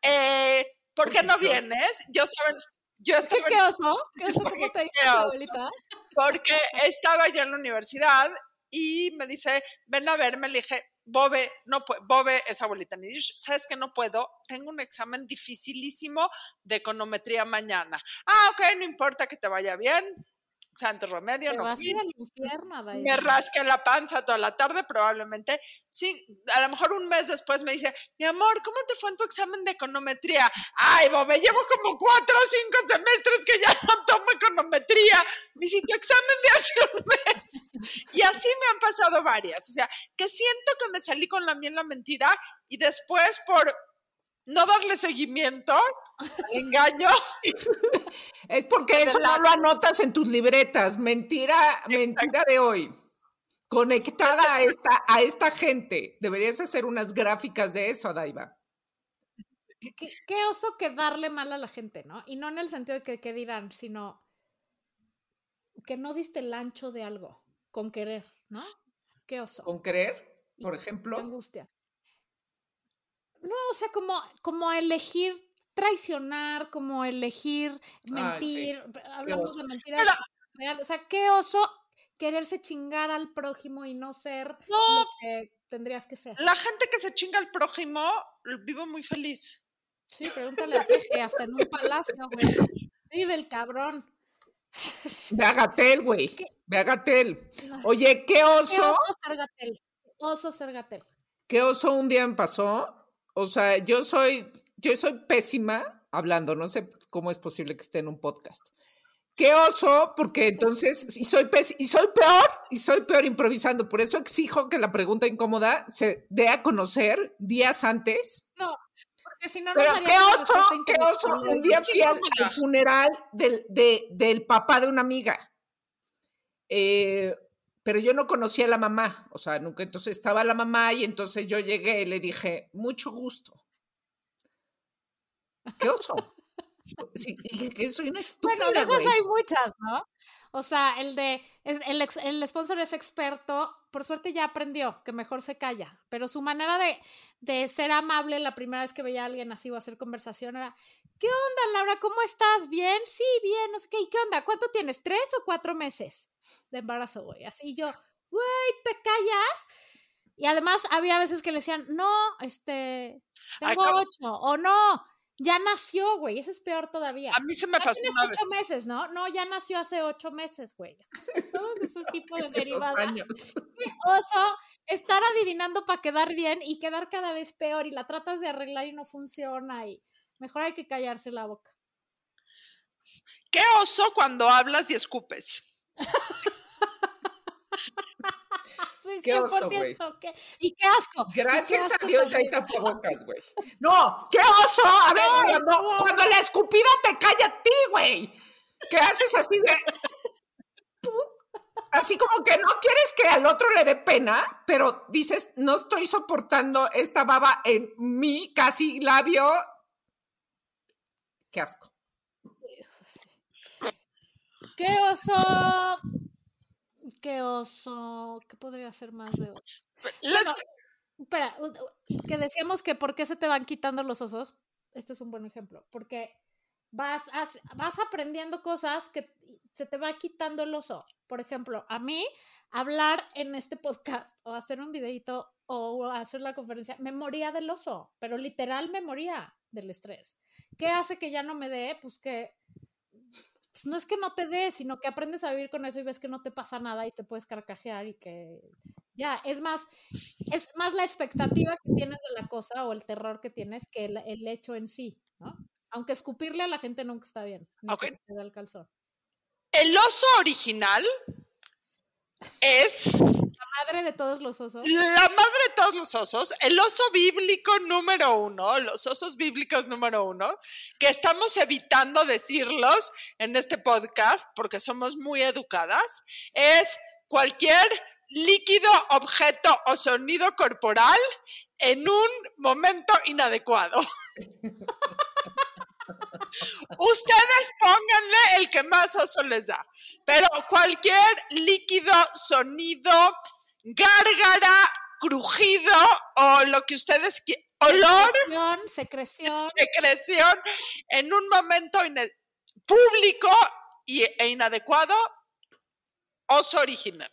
S4: eh, ¿por qué no vienes? Yo estaba en- yo
S3: ¿Qué,
S4: estaba en-
S3: qué oso? ¿Qué oso? ¿Cómo te dice
S4: qué
S3: tu abuelita?
S4: porque estaba yo en la universidad y me dice, ven a verme, le dije, Bobe, no Bobe es abuelita Nidish, sabes que no puedo, tengo un examen dificilísimo de econometría mañana. Ah, ok, no importa que te vaya bien, santo remedio,
S3: Te
S4: no
S3: vas a ir al infierno, Daisy.
S4: Me rasqué la panza toda la tarde, probablemente. Sí, a lo mejor un mes después me dice, mi amor, ¿cómo te fue en tu examen de econometría? Ay, Bobe, llevo como cuatro o cinco semestres que ya no tomo econometría. Me dice, tu examen de hace un mes. Y así me han pasado varias. O sea, que siento que me salí con la miel la mentira y después por no darle seguimiento, engaño,
S5: Es porque eso no lo anotas en tus libretas. Mentira, mentira de hoy. Conectada a esta, a esta gente. Deberías hacer unas gráficas de eso, Daiva.
S3: ¿Qué, qué oso que darle mal a la gente, ¿no? Y no en el sentido de que, que dirán, sino que no diste el ancho de algo con querer, ¿no? Qué oso.
S5: Con
S3: Y
S5: por
S3: qué
S5: ejemplo.
S3: angustia. No, o sea, como, como elegir traicionar, como elegir
S5: Ay, sí.
S3: mentir. Hablamos
S5: oso.
S3: de mentiras reales. O sea, qué oso quererse chingar al prójimo y no ser
S4: No.
S3: lo que tendrías que ser.
S4: la gente que se chinga al prójimo vive muy feliz.
S3: Sí, pregúntale a Peje, hasta en un palacio, güey. Vive el cabrón.
S5: Ve a Gatel, güey.
S3: ¿Qué?
S5: Ve a Gatel. Oye, qué
S3: Qué
S5: oso,
S3: oso ser gatel. Oso ser gatel.
S5: qué oso un día me pasó. O sea, yo soy, yo soy pésima hablando. No sé cómo es posible que esté en un podcast. Qué oso, porque entonces, y soy, y soy peor, y soy peor improvisando. Por eso exijo que la pregunta incómoda se dé a conocer días antes.
S3: No, porque si no,
S5: Pero
S3: nos
S5: qué oso, qué oso. Un día fui al,
S4: no.
S5: funeral del, de- del papá de una amiga. Eh, pero yo no conocía a la mamá, o sea, nunca. Entonces estaba la mamá y entonces yo llegué y le dije, mucho gusto. ¿Qué oso? Sí, que soy una estúpida,
S3: Bueno, de esas hay muchas, ¿no? O sea, el de, es- el, ex- el sponsor es experto, por suerte ya aprendió que mejor se calla, pero su manera de, de ser amable la primera vez que veía a alguien así o hacer conversación era, ¿qué onda, Laura? ¿Cómo estás? ¿Bien? Sí, bien, no sé qué. ¿Y qué onda? ¿Cuánto tienes? ¿Tres o cuatro meses de embarazo, güey? Así yo, güey, ¿te callas? Y además había veces que le decían, no, este, tengo ocho, o no, ya nació, güey, eso es peor todavía.
S4: A mí se me pasó
S3: tienes
S4: una vez.
S3: ocho meses, ¿no? No, ya nació hace ocho meses, güey. Todos esos tipos de derivadas. Oso, estar adivinando para quedar bien y quedar cada vez peor y la tratas de arreglar y no funciona y mejor hay que callarse la boca.
S4: ¿Qué oso cuando hablas y escupes?
S3: Sí,
S5: Qué oso, güey.
S3: 100%, y qué asco. qué
S5: Gracias a Dios ya hay tapabocas, güey. No, qué oso. A ver, cuando,
S3: no.
S5: cuando la escupida te calla a ti, güey. ¿Qué haces así de. Así como que no quieres que al otro le dé pena, pero dices, no estoy soportando esta baba en mi casi labio. Qué asco.
S3: ¿Qué oso? ¿Qué oso? ¿Qué podría ser más de oso?
S4: Les-
S3: Espera, que decíamos que por qué se te van quitando los osos. Este es un buen ejemplo. Porque vas, as- vas aprendiendo cosas que se te va quitando el oso. Por ejemplo, a mí, hablar en este podcast o hacer un videito o hacer la conferencia, me moría del oso, pero literal me moría del estrés. ¿Qué hace que ya no me dé? Pues que pues no es que no te dé, sino que aprendes a vivir con eso y ves que no te pasa nada y te puedes carcajear y que ya, es más, es más la expectativa que tienes de la cosa o el terror que tienes que el, el hecho en sí, ¿no? Aunque escupirle a la gente nunca está bien, se te da el calzón.
S4: el oso original es
S3: La madre de todos los osos.
S4: la madre de los osos, el oso bíblico número uno, los osos bíblicos número uno, que estamos evitando decirlos en este podcast porque somos muy educadas, es cualquier líquido, objeto o sonido corporal en un momento inadecuado. Ustedes pónganle el que más oso les da, pero cualquier líquido, sonido, gárgara, crujido o lo que ustedes quieran, olor,
S3: Secreción, secreción.
S4: secreción en un momento público y, e inadecuado, oso original.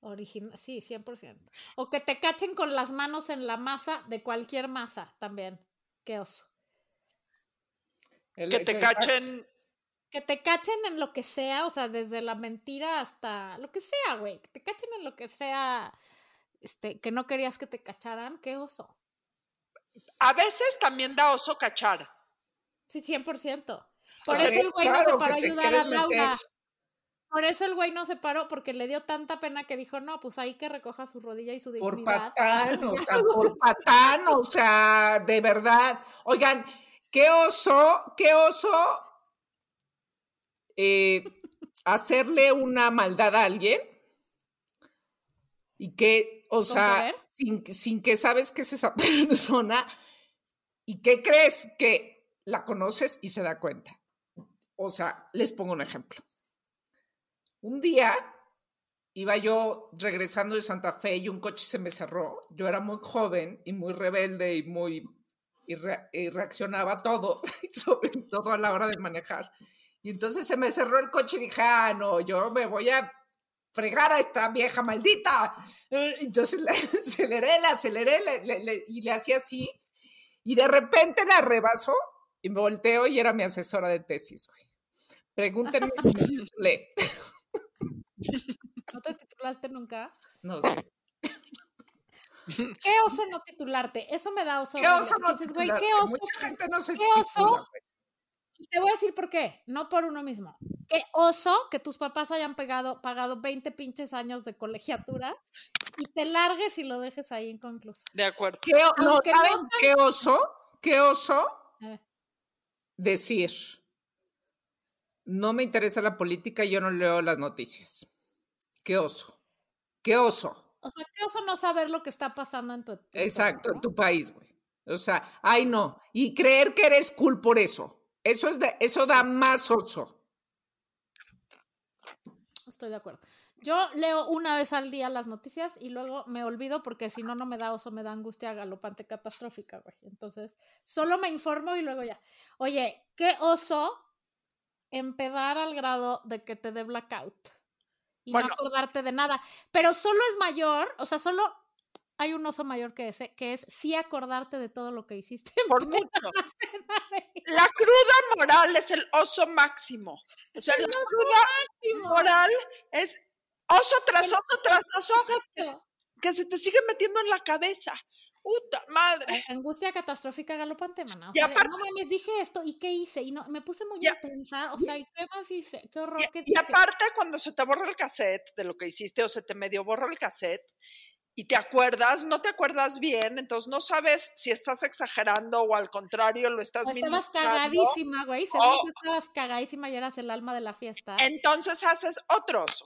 S3: Original, sí, 100%. O que te cachen con las manos en la masa de cualquier masa también. Qué oso.
S5: El-
S4: Que te cachen
S3: Que te cachen en lo que sea, o sea, desde la mentira hasta lo que sea, güey. Que te cachen en lo que sea, este, que no querías que te cacharan. Qué oso.
S4: A veces también da oso cachar.
S3: Sí, 100%. Por
S5: O sea,
S3: eso el güey no se paró a ayudar a Laura.
S5: meter.
S3: Por eso el güey no se paró, porque le dio tanta pena que dijo, no, pues ahí que recoja su rodilla y su
S5: Por
S3: dignidad.
S5: patán, o sea, por patán, o sea, de verdad. Oigan, qué oso, qué oso eh, hacerle una maldad a alguien y que, o sea, sin, sin que sabes que es esa persona y que crees que la conoces y se da cuenta. O sea, les pongo un ejemplo. Un día iba yo regresando de Santa Fe y un coche se me cerró. Yo era muy joven y muy rebelde y muy y, re- y reaccionaba a todo, sobre todo a la hora de manejar. Y entonces se me cerró el coche y dije, ah, no, yo me voy a fregar a esta vieja maldita. Eh, Entonces le aceleré, le aceleré le- le- le- y le hacía así. Y de repente la rebasó y me volteo y era mi asesora de tesis, güey. Pregúntenme si me titulé.
S3: ¿No te titulaste nunca?
S5: No sé.
S3: ¿Qué oso no titularte? Eso me da oso.
S5: ¿Qué oso no
S3: Dices, güey,
S5: titularte?
S3: ¿qué oso?
S5: Mucha gente no se
S3: ¿Qué oso? Y Te voy a decir por qué, no por uno mismo. Qué oso que tus papás hayan pegado, pagado 20 pinches años de colegiatura y te largues y lo dejes ahí inconcluso.
S4: De acuerdo.
S5: ¿Qué o- no,
S3: Aunque
S5: ¿saben
S3: no
S5: qué oso? ¿Qué oso?
S3: Eh,
S5: Decir, no me interesa la política, yo no leo las noticias. ¿Qué oso? ¿Qué oso?
S3: O sea, qué oso no saber lo que está pasando en tu. tu
S5: Exacto, en tu país, güey. O sea, ay no. Y creer que eres cool por eso. Eso es de, eso da más oso.
S3: Estoy de acuerdo. Yo leo una vez al día las noticias y luego me olvido porque si no, no me da oso, me da angustia galopante catastrófica, güey. Entonces, solo me informo y luego ya. Oye, qué oso empedar al grado de que te dé blackout y
S4: Bueno.
S3: no acordarte de nada. Pero solo es mayor, o sea, solo hay un oso mayor que ese, que es sí acordarte de todo lo que hiciste.
S4: Por mucho. La cruda moral es el oso máximo. O sea, la cruda moral es oso tras oso tras oso
S3: Exacto.
S4: que se te sigue metiendo en la cabeza. Puta madre.
S3: Angustia catastrófica galopante, mana. O
S4: Y
S3: sea,
S4: aparte-
S3: no mames, dije esto y qué hice. Y no, me puse muy
S4: Ya-
S3: intensa. O sea, ¿y qué más hice? Qué horror que
S4: Y, y
S3: dije.
S4: aparte, cuando se te borra el cassette de lo que hiciste o se te medio borra el cassette y te acuerdas, no te acuerdas bien, entonces no sabes si estás exagerando o al contrario lo estás
S3: O estabas cagadísima, güey. Según
S4: Oh.
S3: estabas cagadísima y eras el alma de la fiesta.
S4: Entonces haces otro oso.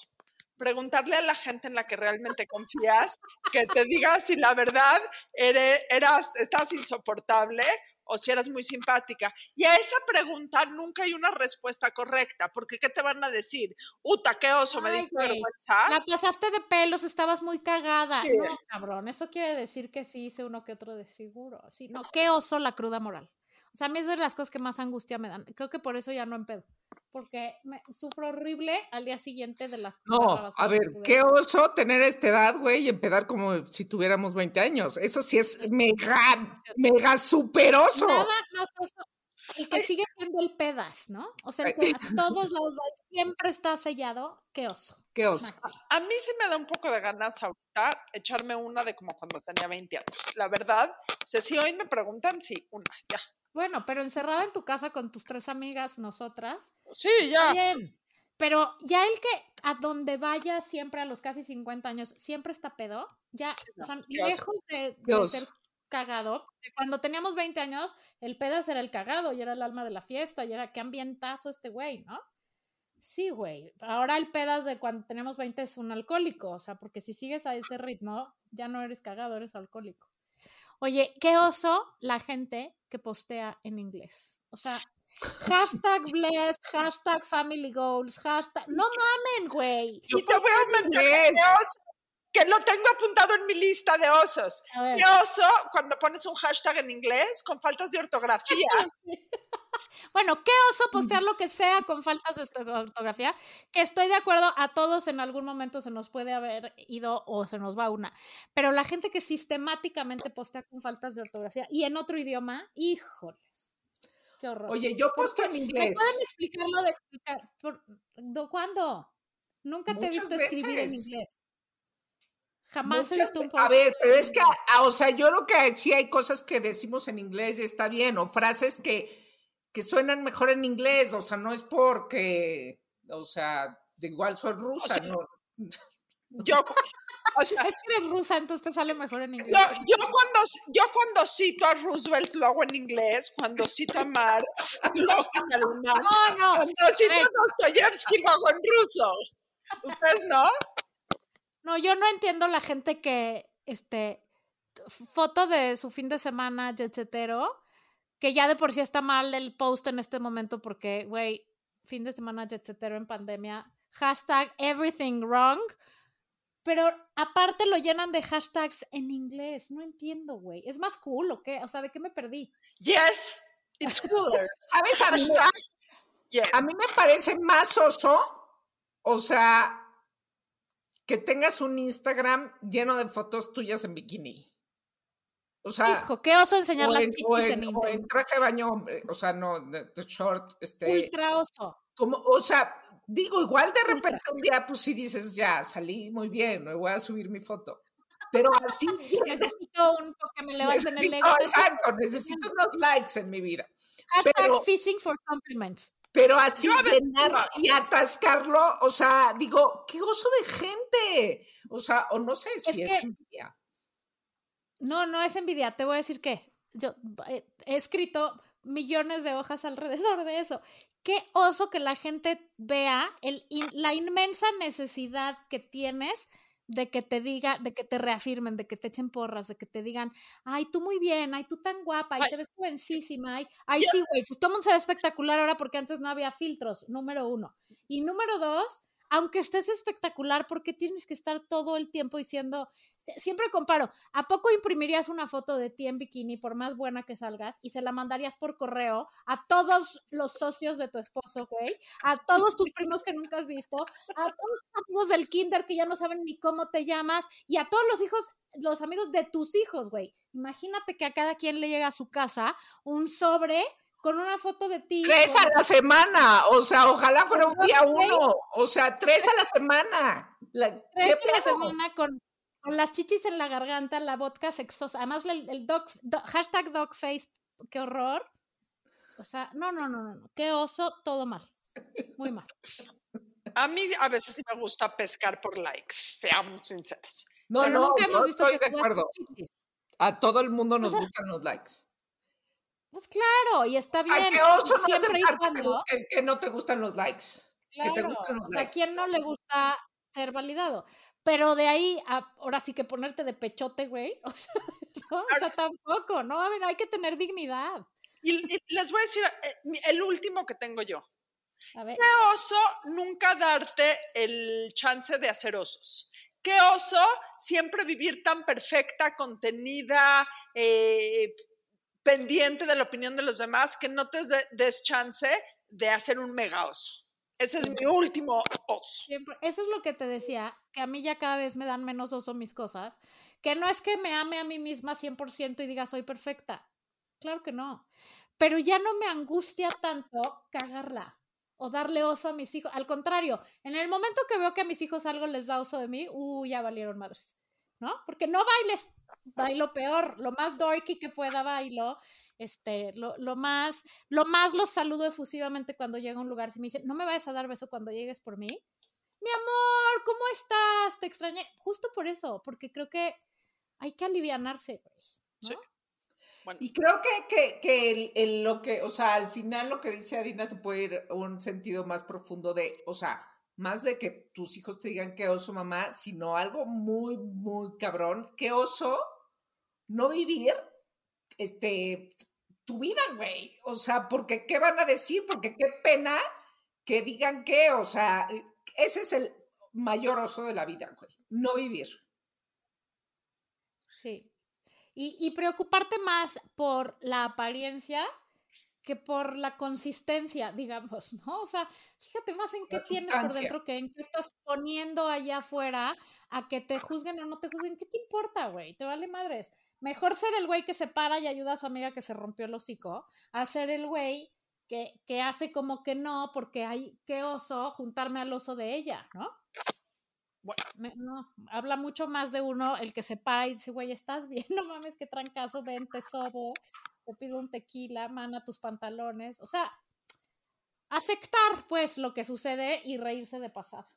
S4: Preguntarle a la gente en la que realmente confías que te diga si la verdad ere- eras, estás insoportable o si eras muy simpática. Y a esa pregunta nunca hay una respuesta correcta, porque ¿qué te van a decir? Uta, qué oso, me diste
S3: güey,
S4: vergüenza.
S3: La pasaste de pelos, estabas muy cagada.
S4: Sí.
S3: No, cabrón, eso quiere decir que sí hice uno que otro desfiguro. Sí, no, qué oso la cruda moral. O sea, a mí es de las cosas que más angustia me dan. Creo que por eso ya no empedo. Porque me sufro horrible al día siguiente de las
S5: No, a ver, qué oso tener esta edad, güey, y empedar como si tuviéramos 20 años. Eso sí es mega, mega superoso.
S3: Nada más oso. El que sigue siendo el pedas, ¿no? O sea, el que a todos lados siempre está sellado, qué oso.
S5: Qué oso.
S3: Maxi.
S4: A mí sí me da un poco de ganas ahorita echarme una de como cuando tenía 20 años. La verdad, o sea, si hoy me preguntan, sí, una, ya.
S3: Bueno, pero encerrada en tu casa con tus tres amigas, nosotras,
S4: Sí, ya.
S3: Bien, pero ya el que a donde vaya siempre a los casi 50 años siempre está pedo, ya
S4: no,
S3: son
S4: qué oso.
S3: lejos de, ser cagado. porque Cuando teníamos 20 años, el pedas era el cagado y era el alma de la fiesta y era qué ambientazo este güey, ¿no? Sí, güey. Ahora el pedas de cuando tenemos 20 es un alcohólico, o sea, porque si sigues a ese ritmo, ya no eres cagado, eres alcohólico. Oye, qué oso la gente que postea en inglés. O sea, hashtag blessed, hashtag family goals, hashtag... No mamen, güey.
S4: Y te voy a oso, que lo tengo apuntado en mi lista de osos. Qué oso cuando pones un hashtag en inglés con faltas de ortografía.
S3: Bueno, qué oso postear lo que sea con faltas de ortografía, que estoy de acuerdo, a todos en algún momento se nos puede haber ido o se nos va una, pero la gente que sistemáticamente postea con faltas de ortografía y en otro idioma, híjoles, qué horror.
S5: Oye, yo
S3: ¿Por
S5: posteo en
S3: ¿Me
S5: inglés.
S3: pueden explicar lo de explicar? Por- ¿do- ¿Cuándo? Nunca te he visto escribir en inglés. Jamás he visto un
S5: ve- A
S3: post.
S5: ver, pero es que, o sea, yo creo que sí hay cosas que decimos en inglés y está bien, o frases que, que suenan mejor en inglés, o sea, no es porque, o sea, de igual soy rusa,
S4: sea,
S5: ¿no?
S4: Yo, o sea,
S3: Es que eres rusa, entonces te sale mejor en inglés.
S4: yo, yo cuando, yo cuando cito a Roosevelt lo hago en inglés, cuando cito a Marx lo hago en alemán,
S3: No, no.
S4: cuando cito
S3: a.
S4: Dostoyevsky lo hago en ruso. ¿Ustedes no?
S3: No, yo no entiendo la gente que, este, foto de su fin de semana jetsetero, que ya de por sí está mal el post en este momento porque, güey, fin de semana jetsetero en pandemia, hashtag everything wrong, pero aparte lo llenan de hashtags en inglés, no entiendo, güey. ¿Es más cool o qué? O sea, ¿de qué me perdí?
S4: Yes, it's cooler.
S5: ¿Sabes? A mí,
S4: yes.
S5: a mí me parece más oso, o sea, que tengas un Instagram lleno de fotos tuyas en bikini. O sea,
S3: Hijo, qué oso enseñar
S5: o
S3: las
S5: en,
S3: chichis
S5: o
S3: en,
S5: en- o en traje de baño, hombre, o sea, no, de, de short, este,
S3: Ultra oso.
S5: como, o sea, digo, igual de repente un día, pues sí dices, ya, salí muy bien, me voy a subir mi foto. Pero así,
S3: Necesito un que me levanten el ego.
S5: exacto, necesito unos likes en mi vida.
S3: Hashtag
S5: pero-
S3: fishing for compliments.
S5: Pero así llenar y atascarlo, o sea, digo, qué oso de gente. O sea, o no sé si
S3: Es
S5: es,
S3: que-
S5: envidia.
S3: No, no es envidia. Te voy a decir que yo eh, he escrito millones de hojas alrededor de eso. Qué oso que la gente vea el, in- la inmensa necesidad que tienes de que te diga, de que te reafirmen, de que te echen porras, de que te digan, ay, tú muy bien, ay, tú tan guapa, ay, te ves jovencísima, ay, ay, sí, güey, pues todo el mundo se ve espectacular ahora porque antes no había filtros, número uno. Y número dos, aunque estés espectacular, ¿por qué tienes que estar todo el tiempo diciendo, siempre comparo, ¿a poco imprimirías una foto de ti en bikini, por más buena que salgas, y se la mandarías por correo a todos los socios de tu esposo, güey? A todos tus primos que nunca has visto, a todos los amigos del kinder que ya no saben ni cómo te llamas, y a todos los hijos, los amigos de tus hijos, güey. Imagínate que a cada quien le llega a su casa un sobre con una foto de ti.
S5: Tres
S3: con-
S5: a la semana, o sea, ojalá fuera un día uno, o sea, tres a la semana. La- ¿qué
S3: tres a la semana con, con las chichis en la garganta, la vodka sexosa. Además, el, el dog, do- hashtag dogface, qué horror. O sea, no, no, no, no, no. Qué oso, todo mal. Muy mal.
S4: A mí a veces sí me gusta pescar por likes, seamos sinceros.
S5: No,
S3: Pero
S5: no,
S3: nunca hemos visto
S5: estoy
S3: que
S5: de acuerdo.
S3: chichis.
S5: A todo el mundo nos
S3: sea,
S5: gustan los likes.
S3: Pues claro, y está bien.
S5: Ay, qué oso no
S3: siempre
S5: que, te-
S3: cuando.
S5: que- que no te gustan los likes. Que te
S3: Claro,
S5: gustan los
S3: o sea, ¿a quién no le gusta ser validado? Pero de ahí, a, ahora sí que ponerte de pechote, güey. O sea, no, o sea, tampoco, ¿no? A ver, hay que tener dignidad.
S4: Y, y les voy a decir eh, el último que tengo yo.
S3: A ver,
S4: Qué oso nunca darte el chance de hacer osos. Qué oso siempre vivir tan perfecta, contenida, eh, pendiente de la opinión de los demás, que no te de- des chance de hacer un mega oso. Ese es mi último oso.
S3: eso es lo que te decía, que a mí ya cada vez me dan menos oso mis cosas, que no es que me ame a mí misma 100% y diga soy perfecta. Claro que no. Pero ya no me angustia tanto cagarla o darle oso a mis hijos. Al contrario, en el momento que veo que a mis hijos algo les da oso de mí, uh, ya valieron madres. ¿No? Porque no bailes, bailo peor, lo más dorky que pueda bailo, este, lo, lo más, lo más los saludo efusivamente cuando llego a un lugar. Si me dicen, no me vayas a dar beso cuando llegues por mí, mi amor, ¿cómo estás? Te extrañé. Justo por eso, porque creo que hay que alivianarse, güey. ¿no?
S4: Sí. Bueno,
S5: Y creo que, que, que el- el- lo que, o sea, al final lo que dice Adina se puede ir a un sentido más profundo de, o sea, más de que tus hijos te digan qué oso mamá, sino algo muy, muy cabrón, qué oso no vivir este tu vida, güey. O sea, porque qué van a decir, porque qué pena que digan qué, o sea, ese es el mayor oso de la vida, güey. No vivir.
S3: Sí. Y, y preocuparte más por la apariencia que por la consistencia, digamos, ¿no? O sea, fíjate más en qué
S5: La
S3: tienes por dentro que en qué estás poniendo allá afuera a que te juzguen o no te juzguen. ¿Qué te importa, güey? Te vale madres. Mejor ser el güey que se para y ayuda a su amiga que se rompió el hocico, a ser el güey que, que hace como que no, porque hay, qué oso juntarme al oso de ella, ¿no?
S4: Bueno.
S3: Me- no, habla mucho más de uno el que se para y dice, güey, ¿estás bien? No mames, qué trancazo, ven, te sobo, te pido un tequila, mana tus pantalones. O sea, aceptar, pues, lo que sucede y reírse de pasada.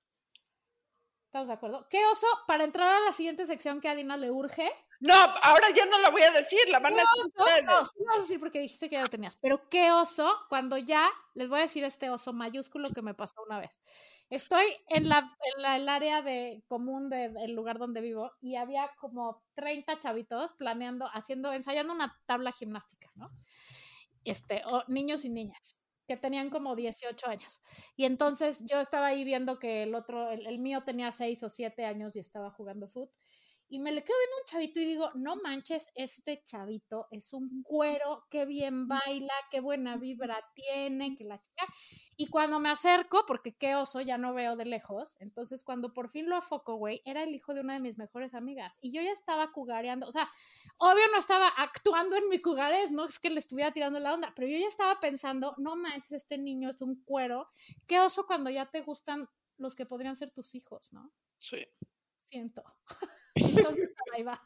S3: ¿Estás de acuerdo? ¿Qué oso? Para entrar a la siguiente sección que a Dina le urge.
S4: no, ahora ya no la voy a decir, la van a decir
S3: No, no, sí vas a decir porque dijiste que ya lo tenías. Pero qué oso, cuando ya, les voy a decir este oso mayúsculo que me pasó una vez. Estoy en la, en la- el área de común de- del lugar donde vivo y había como 30 chavitos planeando, haciendo, ensayando una tabla gimnástica, ¿no? Este, o niños y niñas que tenían como 18 años. Y entonces yo estaba ahí viendo que el otro, el, el mío tenía 6 o 7 años y estaba jugando fútbol. Y me le quedo viendo un chavito y digo, no manches, este chavito es un güero, qué bien baila, qué buena vibra tiene, que la chica. Y cuando me acerco, porque qué oso, ya no veo de lejos, entonces cuando por fin lo afoco, güey, era el hijo de una de mis mejores amigas. Y yo ya estaba cugareando, o sea, obvio no estaba actuando en mi cugares, no es que le estuviera tirando la onda, pero yo ya estaba pensando, no manches, este niño es un cuero, qué oso cuando ya te gustan los que podrían ser tus hijos, ¿no?
S4: Sí.
S3: Siento. Entonces, ahí va.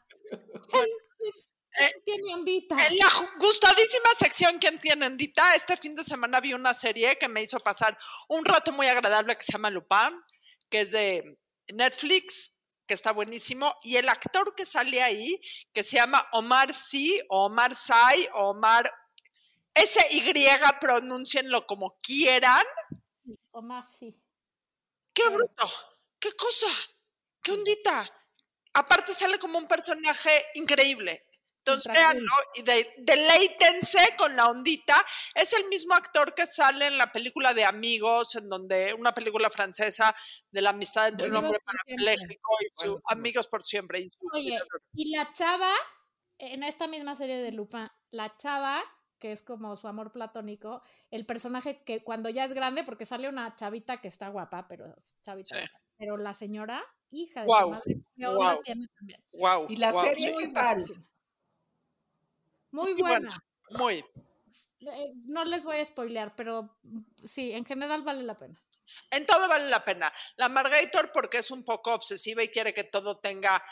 S3: Tiene ondita.
S4: En la gustadísima sección ¿Quién tiene Endita? Este fin de semana vi una serie que me hizo pasar un rato muy agradable que se llama Lupin, que es de Netflix, que está buenísimo. Y el actor que sale ahí, que se llama Omar o Omar Sai, Omar S-Y, pronúncienlo como quieran.
S3: O más, sí.
S4: ¡Qué bruto! ¡Qué cosa! ¡Qué ondita! Aparte sale como un personaje increíble. Entonces, véanlo y de, deleítense con la ondita. Es el mismo actor que sale en la película de Amigos, en donde una película francesa de la amistad entre un hombre parapléjico y su
S5: Bueno, sí.
S4: Amigos por siempre. Y su-
S3: Oye, y la chava, en esta misma serie de Lupin, la chava, que es como su amor platónico, el personaje que cuando ya es grande, porque sale una chavita que está guapa, pero chavita,
S4: Sí.
S3: pero la señora, hija de
S4: Guau,
S3: su madre, ¿qué onda
S4: guau.
S3: tiene también?
S4: Wow,
S5: ¿Y la
S4: wow,
S5: serie qué tal?
S3: Muy
S4: buena.
S3: buena.
S4: Muy.
S3: Eh, No les voy a spoilear, pero mm, sí, en general vale la pena.
S4: En todo vale la pena. La Margator porque es un poco obsesiva y quiere que todo tenga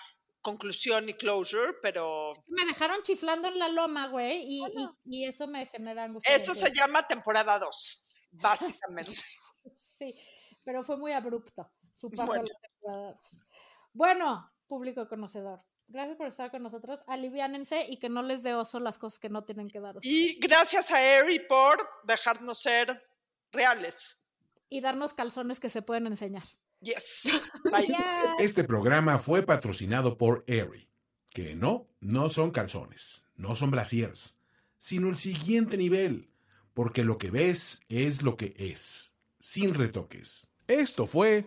S4: conclusión y closure, pero
S3: Me dejaron chiflando en la loma, güey, y, y- y eso me genera angustia.
S4: eso se llama temporada 2, básicamente.
S3: Sí, pero fue muy abrupto su paso
S4: Bueno.
S3: a la dos. Bueno, público conocedor, gracias por estar con nosotros. Aliviánense y que no les dé oso las cosas que no tienen que dar oso. Y,
S4: Y gracias a Eri por dejarnos ser reales.
S3: darnos calzones que se pueden enseñar.
S4: Yes.
S1: Este programa fue patrocinado por Aerie, que no, no son calzones, no son brasiers, sino el siguiente nivel, porque lo que ves es lo que es, sin retoques. Esto fue